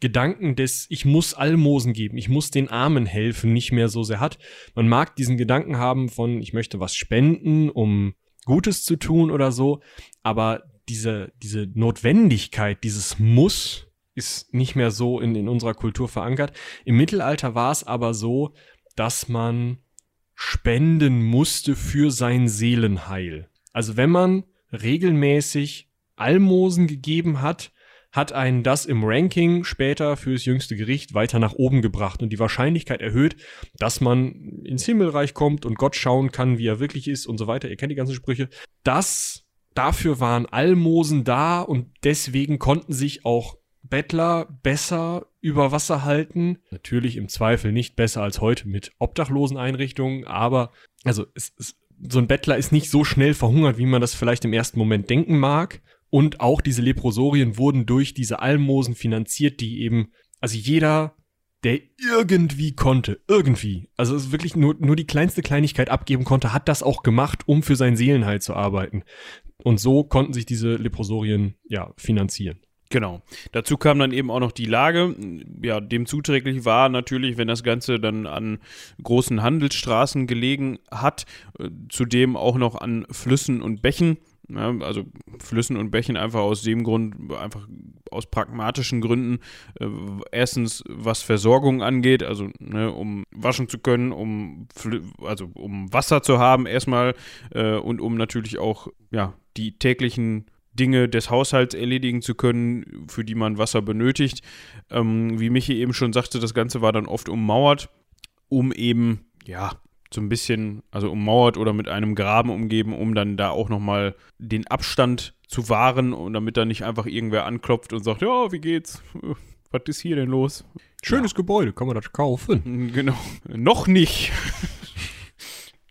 Gedanken des ich muss Almosen geben, ich muss den Armen helfen, nicht mehr so sehr hat. Man mag diesen Gedanken haben von ich möchte was spenden, um Gutes zu tun oder so, aber diese, diese Notwendigkeit, dieses Muss ist nicht mehr so in, in unserer Kultur verankert. Im Mittelalter war es aber so, dass man spenden musste für sein Seelenheil. Also wenn man regelmäßig Almosen gegeben hat, hat einen das im Ranking später fürs jüngste Gericht weiter nach oben gebracht und die Wahrscheinlichkeit erhöht, dass man ins Himmelreich kommt und Gott schauen kann, wie er wirklich ist und so weiter. Ihr kennt die ganzen Sprüche. Das, dafür waren Almosen da und deswegen konnten sich auch Bettler besser über Wasser halten. Natürlich im Zweifel nicht besser als heute mit Obdachloseneinrichtungen, aber also es, es, so ein Bettler ist nicht so schnell verhungert, wie man das vielleicht im ersten Moment denken mag. Und auch diese Leprosorien wurden durch diese Almosen finanziert, die eben, also jeder, der irgendwie konnte, irgendwie, also wirklich nur, nur die kleinste Kleinigkeit abgeben konnte, hat das auch gemacht, um für sein Seelenheil zu arbeiten. Und so konnten sich diese Leprosorien, ja, finanzieren. Genau. Dazu kam dann eben auch noch die Lage. Ja, dem zuträglich war natürlich, wenn das Ganze dann an großen Handelsstraßen gelegen hat, äh, zudem auch noch an Flüssen und Bächen. Ja, also Flüssen und Bächen einfach aus dem Grund, einfach aus pragmatischen Gründen. Äh, erstens, was Versorgung angeht, also ne, um waschen zu können, um also um Wasser zu haben erstmal äh, und um natürlich auch ja die täglichen Dinge des Haushalts erledigen zu können, für die man Wasser benötigt. Ähm, wie Michi eben schon sagte, das Ganze war dann oft ummauert, um eben, ja, so ein bisschen, also ummauert oder mit einem Graben umgeben, um dann da auch nochmal den Abstand zu wahren und damit da nicht einfach irgendwer anklopft und sagt, ja, wie geht's? Was ist hier denn los? Schönes ja. Gebäude, kann man das kaufen? Genau. Noch nicht.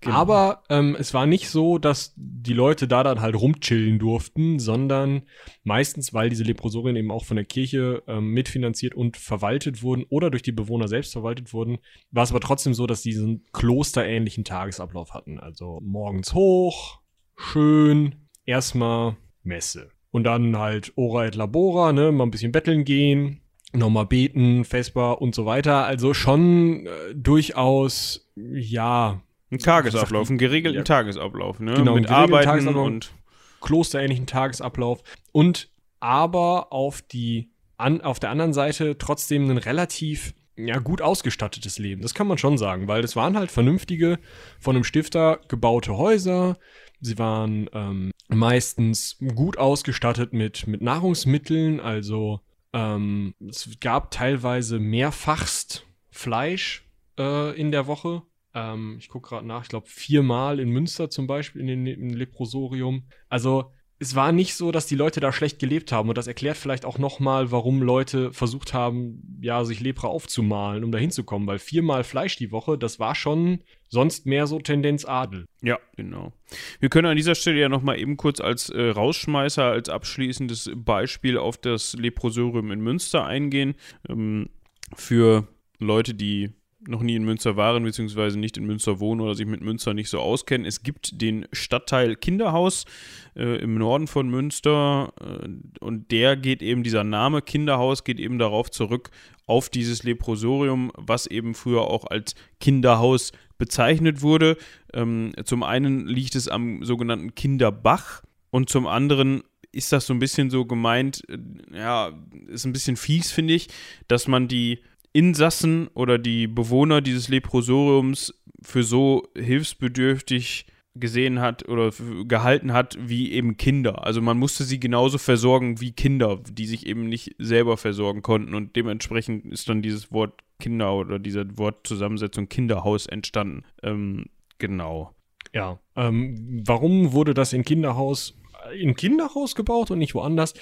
Genau. Aber ähm, es war nicht so, dass die Leute da dann halt rumchillen durften, sondern meistens, weil diese Leprosorien eben auch von der Kirche ähm, mitfinanziert und verwaltet wurden oder durch die Bewohner selbst verwaltet wurden, war es aber trotzdem so, dass sie diesen klosterähnlichen Tagesablauf hatten. Also morgens hoch, schön, erstmal Messe. Und dann halt Ora et Labora, ne, mal ein bisschen betteln gehen, nochmal beten, Vesper und so weiter. Also schon äh, durchaus, ja, ein Tagesablauf, einen geregelten ja. Tagesablauf, ne? Genau, mit Arbeiten Tagesablauf, und klosterähnlichen Tagesablauf und aber auf die an, auf der anderen Seite trotzdem ein relativ ja, gut ausgestattetes Leben. Das kann man schon sagen, weil das waren halt vernünftige, von einem Stifter gebaute Häuser. Sie waren ähm, meistens gut ausgestattet mit, mit Nahrungsmitteln, also ähm, es gab teilweise mehrfachst Fleisch äh, in der Woche. Ähm, ich gucke gerade nach, ich glaube viermal in Münster zum Beispiel in dem Leprosorium. Also es war nicht so, dass die Leute da schlecht gelebt haben. Und das erklärt vielleicht auch nochmal, warum Leute versucht haben, ja, sich Lepra aufzumalen, um da hinzukommen. Weil viermal Fleisch die Woche, das war schon sonst mehr so Tendenz Adel. Ja, genau. Wir können an dieser Stelle ja nochmal eben kurz als äh, Rausschmeißer, als abschließendes Beispiel auf das Leprosorium in Münster eingehen. Ähm, für Leute, die noch nie in Münster waren, beziehungsweise nicht in Münster wohnen oder sich mit Münster nicht so auskennen. Es gibt den Stadtteil Kinderhaus äh, im Norden von Münster äh, und der geht eben, dieser Name Kinderhaus geht eben darauf zurück, auf dieses Leprosorium, was eben früher auch als Kinderhaus bezeichnet wurde. Ähm, zum einen liegt es am sogenannten Kinderbach und zum anderen ist das so ein bisschen so gemeint, äh, ja, ist ein bisschen fies, finde ich, dass man die Insassen oder die Bewohner dieses Leprosoriums für so hilfsbedürftig gesehen hat oder gehalten hat wie eben Kinder. Also man musste sie genauso versorgen wie Kinder, die sich eben nicht selber versorgen konnten und dementsprechend ist dann dieses Wort Kinder oder diese Wortzusammensetzung Kinderhaus entstanden. Ähm, genau. Ja. Ähm, warum wurde das in Kinderhaus in Kinderhaus gebaut und nicht woanders?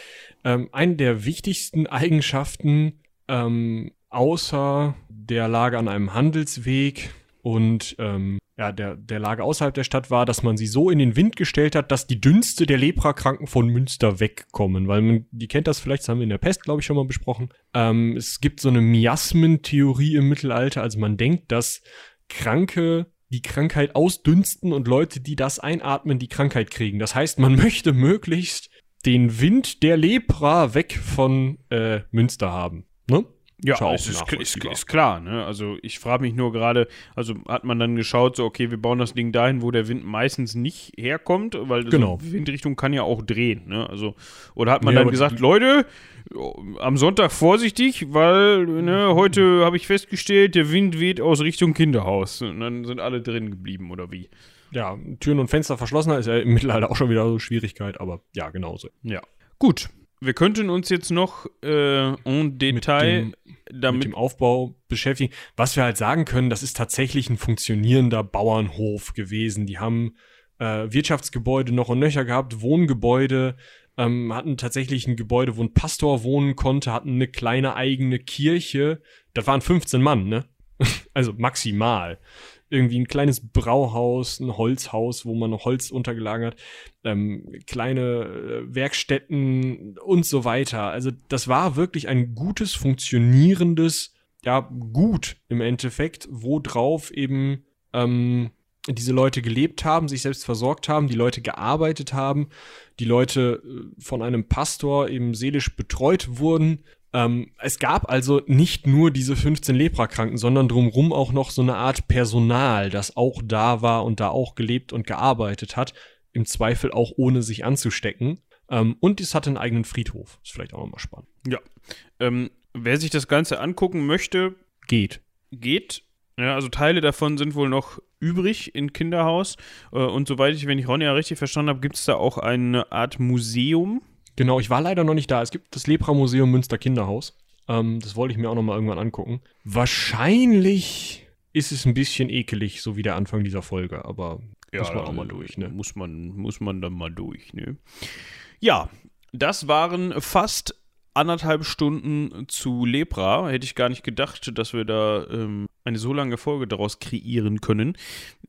Ähm, eine der wichtigsten Eigenschaften ähm, außer der Lage an einem Handelsweg und ähm, ja, der, der Lage außerhalb der Stadt war, dass man sie so in den Wind gestellt hat, dass die Dünste der Leprakranken von Münster wegkommen. Weil man, die kennt das vielleicht, das haben wir in der Pest, glaube ich, schon mal besprochen. Ähm, es gibt so eine Miasmentheorie im Mittelalter. Also man denkt, dass Kranke die Krankheit ausdünsten und Leute, die das einatmen, die Krankheit kriegen. Das heißt, man möchte möglichst den Wind der Lepra weg von äh, Münster haben. Ne? Ja, es ist, ist, ist, klar. Ne? Also ich frage mich nur gerade, also hat man dann geschaut, so okay, wir bauen das Ding dahin, wo der Wind meistens nicht herkommt, weil genau. so Windrichtung kann ja auch drehen. Ne? Also oder hat man ja, dann gesagt, Leute, am Sonntag vorsichtig, weil ne, heute habe ich festgestellt, der Wind weht aus Richtung Kinderhaus. Und dann sind alle drin geblieben oder wie? Ja, Türen und Fenster verschlossen ist ja im Mittelalter auch schon wieder so Schwierigkeit, aber ja, genauso. Ja. Gut, wir könnten uns jetzt noch äh, en Detail mit dem, damit mit dem Aufbau beschäftigen. Was wir halt sagen können, das ist tatsächlich ein funktionierender Bauernhof gewesen. Die haben äh, Wirtschaftsgebäude noch und nöcher gehabt, Wohngebäude, ähm, hatten tatsächlich ein Gebäude, wo ein Pastor wohnen konnte, hatten eine kleine eigene Kirche. Das waren 15 Mann, ne? also maximal. Irgendwie ein kleines Brauhaus, ein Holzhaus, wo man noch Holz untergelagert hat, ähm, kleine äh, Werkstätten und so weiter. Also das war wirklich ein gutes, funktionierendes, ja, gut im Endeffekt, wo drauf eben ähm, diese Leute gelebt haben, sich selbst versorgt haben, die Leute gearbeitet haben, die Leute äh, von einem Pastor eben seelisch betreut wurden. Ähm, es gab also nicht nur diese 15 Leprakranken, sondern drumherum auch noch so eine Art Personal, das auch da war und da auch gelebt und gearbeitet hat, im Zweifel auch ohne sich anzustecken. Ähm, und es hatte einen eigenen Friedhof. Ist vielleicht auch nochmal spannend. Ja. Ähm, wer sich das Ganze angucken möchte, geht. Geht. Ja, also Teile davon sind wohl noch übrig in Kinderhaus. Äh, und soweit ich, wenn ich Ronja richtig verstanden habe, gibt es da auch eine Art Museum. Genau, ich war leider noch nicht da. Es gibt das Lepra-Museum Münster Kinderhaus. Ähm, das wollte ich mir auch noch mal irgendwann angucken. Wahrscheinlich ist es ein bisschen ekelig, so wie der Anfang dieser Folge, aber Ja, muss man auch mal durch, ne? Muss man, muss man dann mal durch, ne? Ja, das waren fast anderthalb Stunden zu Lepra. Hätte ich gar nicht gedacht, dass wir da ähm, eine so lange Folge daraus kreieren können.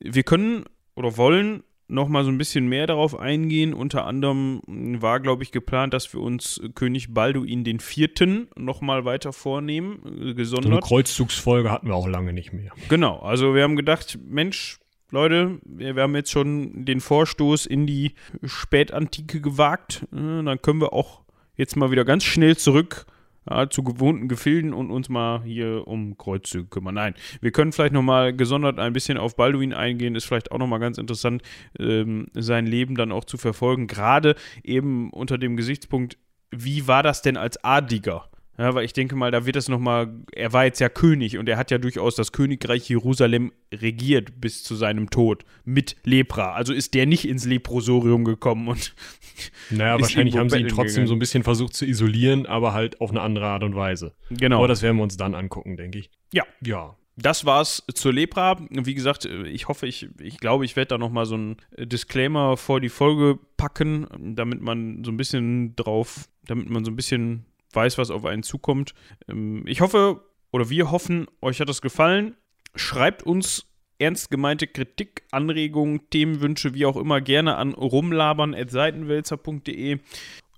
Wir können oder wollen noch mal so ein bisschen mehr darauf eingehen. Unter anderem war, glaube ich, geplant, dass wir uns König Balduin den Vierten noch mal weiter vornehmen, äh, So eine gesondert. Kreuzzugsfolge hatten wir auch lange nicht mehr. Genau, also wir haben gedacht, Mensch, Leute, wir, wir haben jetzt schon den Vorstoß in die Spätantike gewagt. Äh, dann können wir auch jetzt mal wieder ganz schnell zurück ja, zu gewohnten Gefilden und uns mal hier um Kreuzzüge kümmern. Nein, wir können vielleicht nochmal gesondert ein bisschen auf Balduin eingehen. Ist vielleicht auch nochmal ganz interessant, ähm, sein Leben dann auch zu verfolgen. Gerade eben unter dem Gesichtspunkt, wie war das denn als Adliger? Ja, weil ich denke mal, da wird es nochmal, er war jetzt ja König und er hat ja durchaus das Königreich Jerusalem regiert bis zu seinem Tod mit Lepra. Also ist der nicht ins Leprosorium gekommen und Naja, wahrscheinlich haben sie ihn trotzdem gegangen. so ein bisschen versucht zu isolieren, aber halt auf eine andere Art und Weise. genau. Aber das werden wir uns dann angucken, denke ich. Ja. Ja. Das war's zur Lepra. Wie gesagt, ich hoffe, ich, ich glaube, ich werde da nochmal so ein Disclaimer vor die Folge packen, damit man so ein bisschen drauf, damit man so ein bisschen weiß, was auf einen zukommt. Ähm, Ich hoffe, oder wir hoffen, euch hat das gefallen. Schreibt uns ernst gemeinte Kritik, Anregungen, Themenwünsche, wie auch immer, gerne an rumlabern.seitenwälzer.de.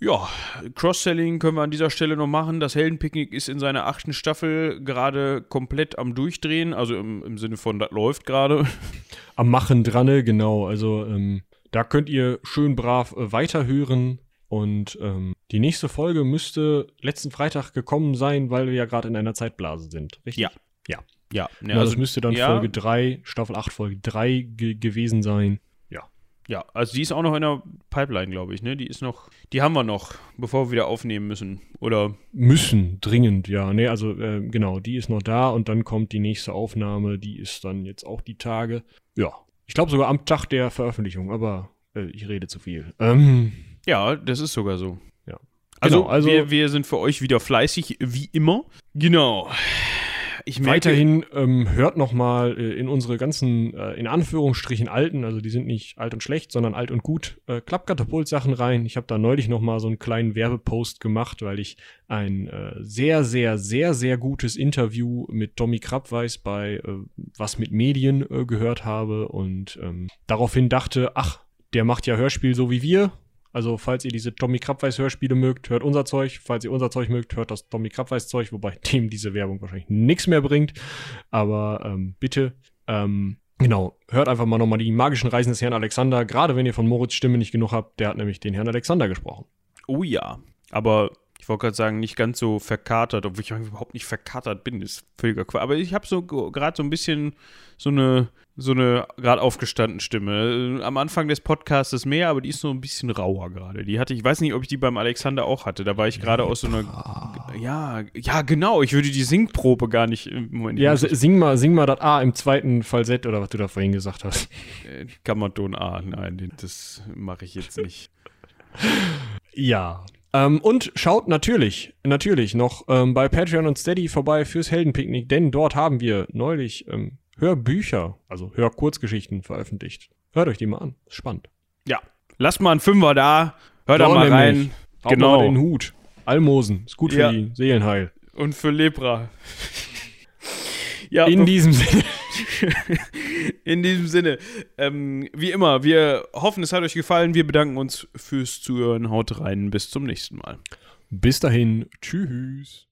Ja, Cross-Selling können wir an dieser Stelle noch machen. Das Heldenpicknick ist in seiner achten Staffel gerade komplett am Durchdrehen, also im, im Sinne von, das läuft gerade. Am Machen dran, genau. Also ähm, da könnt ihr schön brav äh, weiterhören. Und ähm, die nächste Folge müsste letzten Freitag gekommen sein, weil wir ja gerade in einer Zeitblase sind. Richtig? Ja. Ja. Ja, ne, Ja, das müsste dann ja. Folge 3, Staffel 8, Folge 3 ge gewesen sein. Ja. Ja, also die ist auch noch in der Pipeline, glaube ich, ne? Die ist noch, die haben wir noch, bevor wir wieder aufnehmen müssen. Oder Müssen, dringend, ja. Nee, also äh, genau, die ist noch da und dann kommt die nächste Aufnahme, die ist dann jetzt auch die Tage. Ja. Ich glaube sogar am Tag der Veröffentlichung, aber äh, ich rede zu viel. Ähm, ja, das ist sogar so. Ja. Also, Genau, also- wir, wir sind für euch wieder fleißig, wie immer. Genau. Ich merke, Weiterhin ähm, hört noch mal äh, in unsere ganzen, äh, in Anführungsstrichen alten, also die sind nicht alt und schlecht, sondern alt und gut, äh, Klappkatapult-Sachen rein. Ich habe da neulich noch mal so einen kleinen Werbepost gemacht, weil ich ein äh, sehr, sehr, sehr, sehr gutes Interview mit Tommy Krabweis bei äh, Was mit Medien äh, gehört habe und ähm, daraufhin dachte, ach, der macht ja Hörspiel so wie wir. Also, falls ihr diese Tommy Krabweis Hörspiele mögt, hört unser Zeug. Falls ihr unser Zeug mögt, hört das Tommy Krabweis Zeug, wobei dem diese Werbung wahrscheinlich nichts mehr bringt. Aber ähm, bitte, ähm, genau, hört einfach mal nochmal die magischen Reisen des Herrn Alexander. Gerade wenn ihr von Moritz Stimme nicht genug habt, der hat nämlich den Herrn Alexander gesprochen. oh ja. Aber ich wollte gerade sagen, nicht ganz so verkatert, obwohl ich überhaupt nicht verkatert bin, ist völliger Quatsch. Aber ich habe so gerade so ein bisschen so eine, so eine gerade aufgestanden Stimme. Äh, Am Anfang des Podcasts mehr, aber die ist so ein bisschen rauer gerade. Die hatte, ich weiß nicht, ob ich die beim Alexander auch hatte. Da war ich gerade aus so einer. Ja, ja, genau. Ich würde die Singprobe gar nicht im Moment. Ja, sing mal, sing mal das A im zweiten Falsett oder was du da vorhin gesagt hast. Äh, Kammerton A. Nein, das mache ich jetzt nicht. Ja. Ähm, und schaut natürlich, natürlich noch ähm, bei Patreon und Steady vorbei fürs Heldenpicknick, denn dort haben wir neulich ähm, Hörbücher, also Hörkurzgeschichten veröffentlicht. Hört euch die mal an, ist spannend. Ja. Lasst mal einen Fünfer da. Hört da mal rein. Haut Genau. mal den Hut. Almosen, ist gut für Ja. die Seelenheil. Und für Lepra. ja, In diesem Sinne. In diesem Sinne, ähm, wie immer, wir hoffen, es hat euch gefallen. Wir bedanken uns fürs Zuhören. Haut rein. Bis zum nächsten Mal. Bis dahin. Tschüss.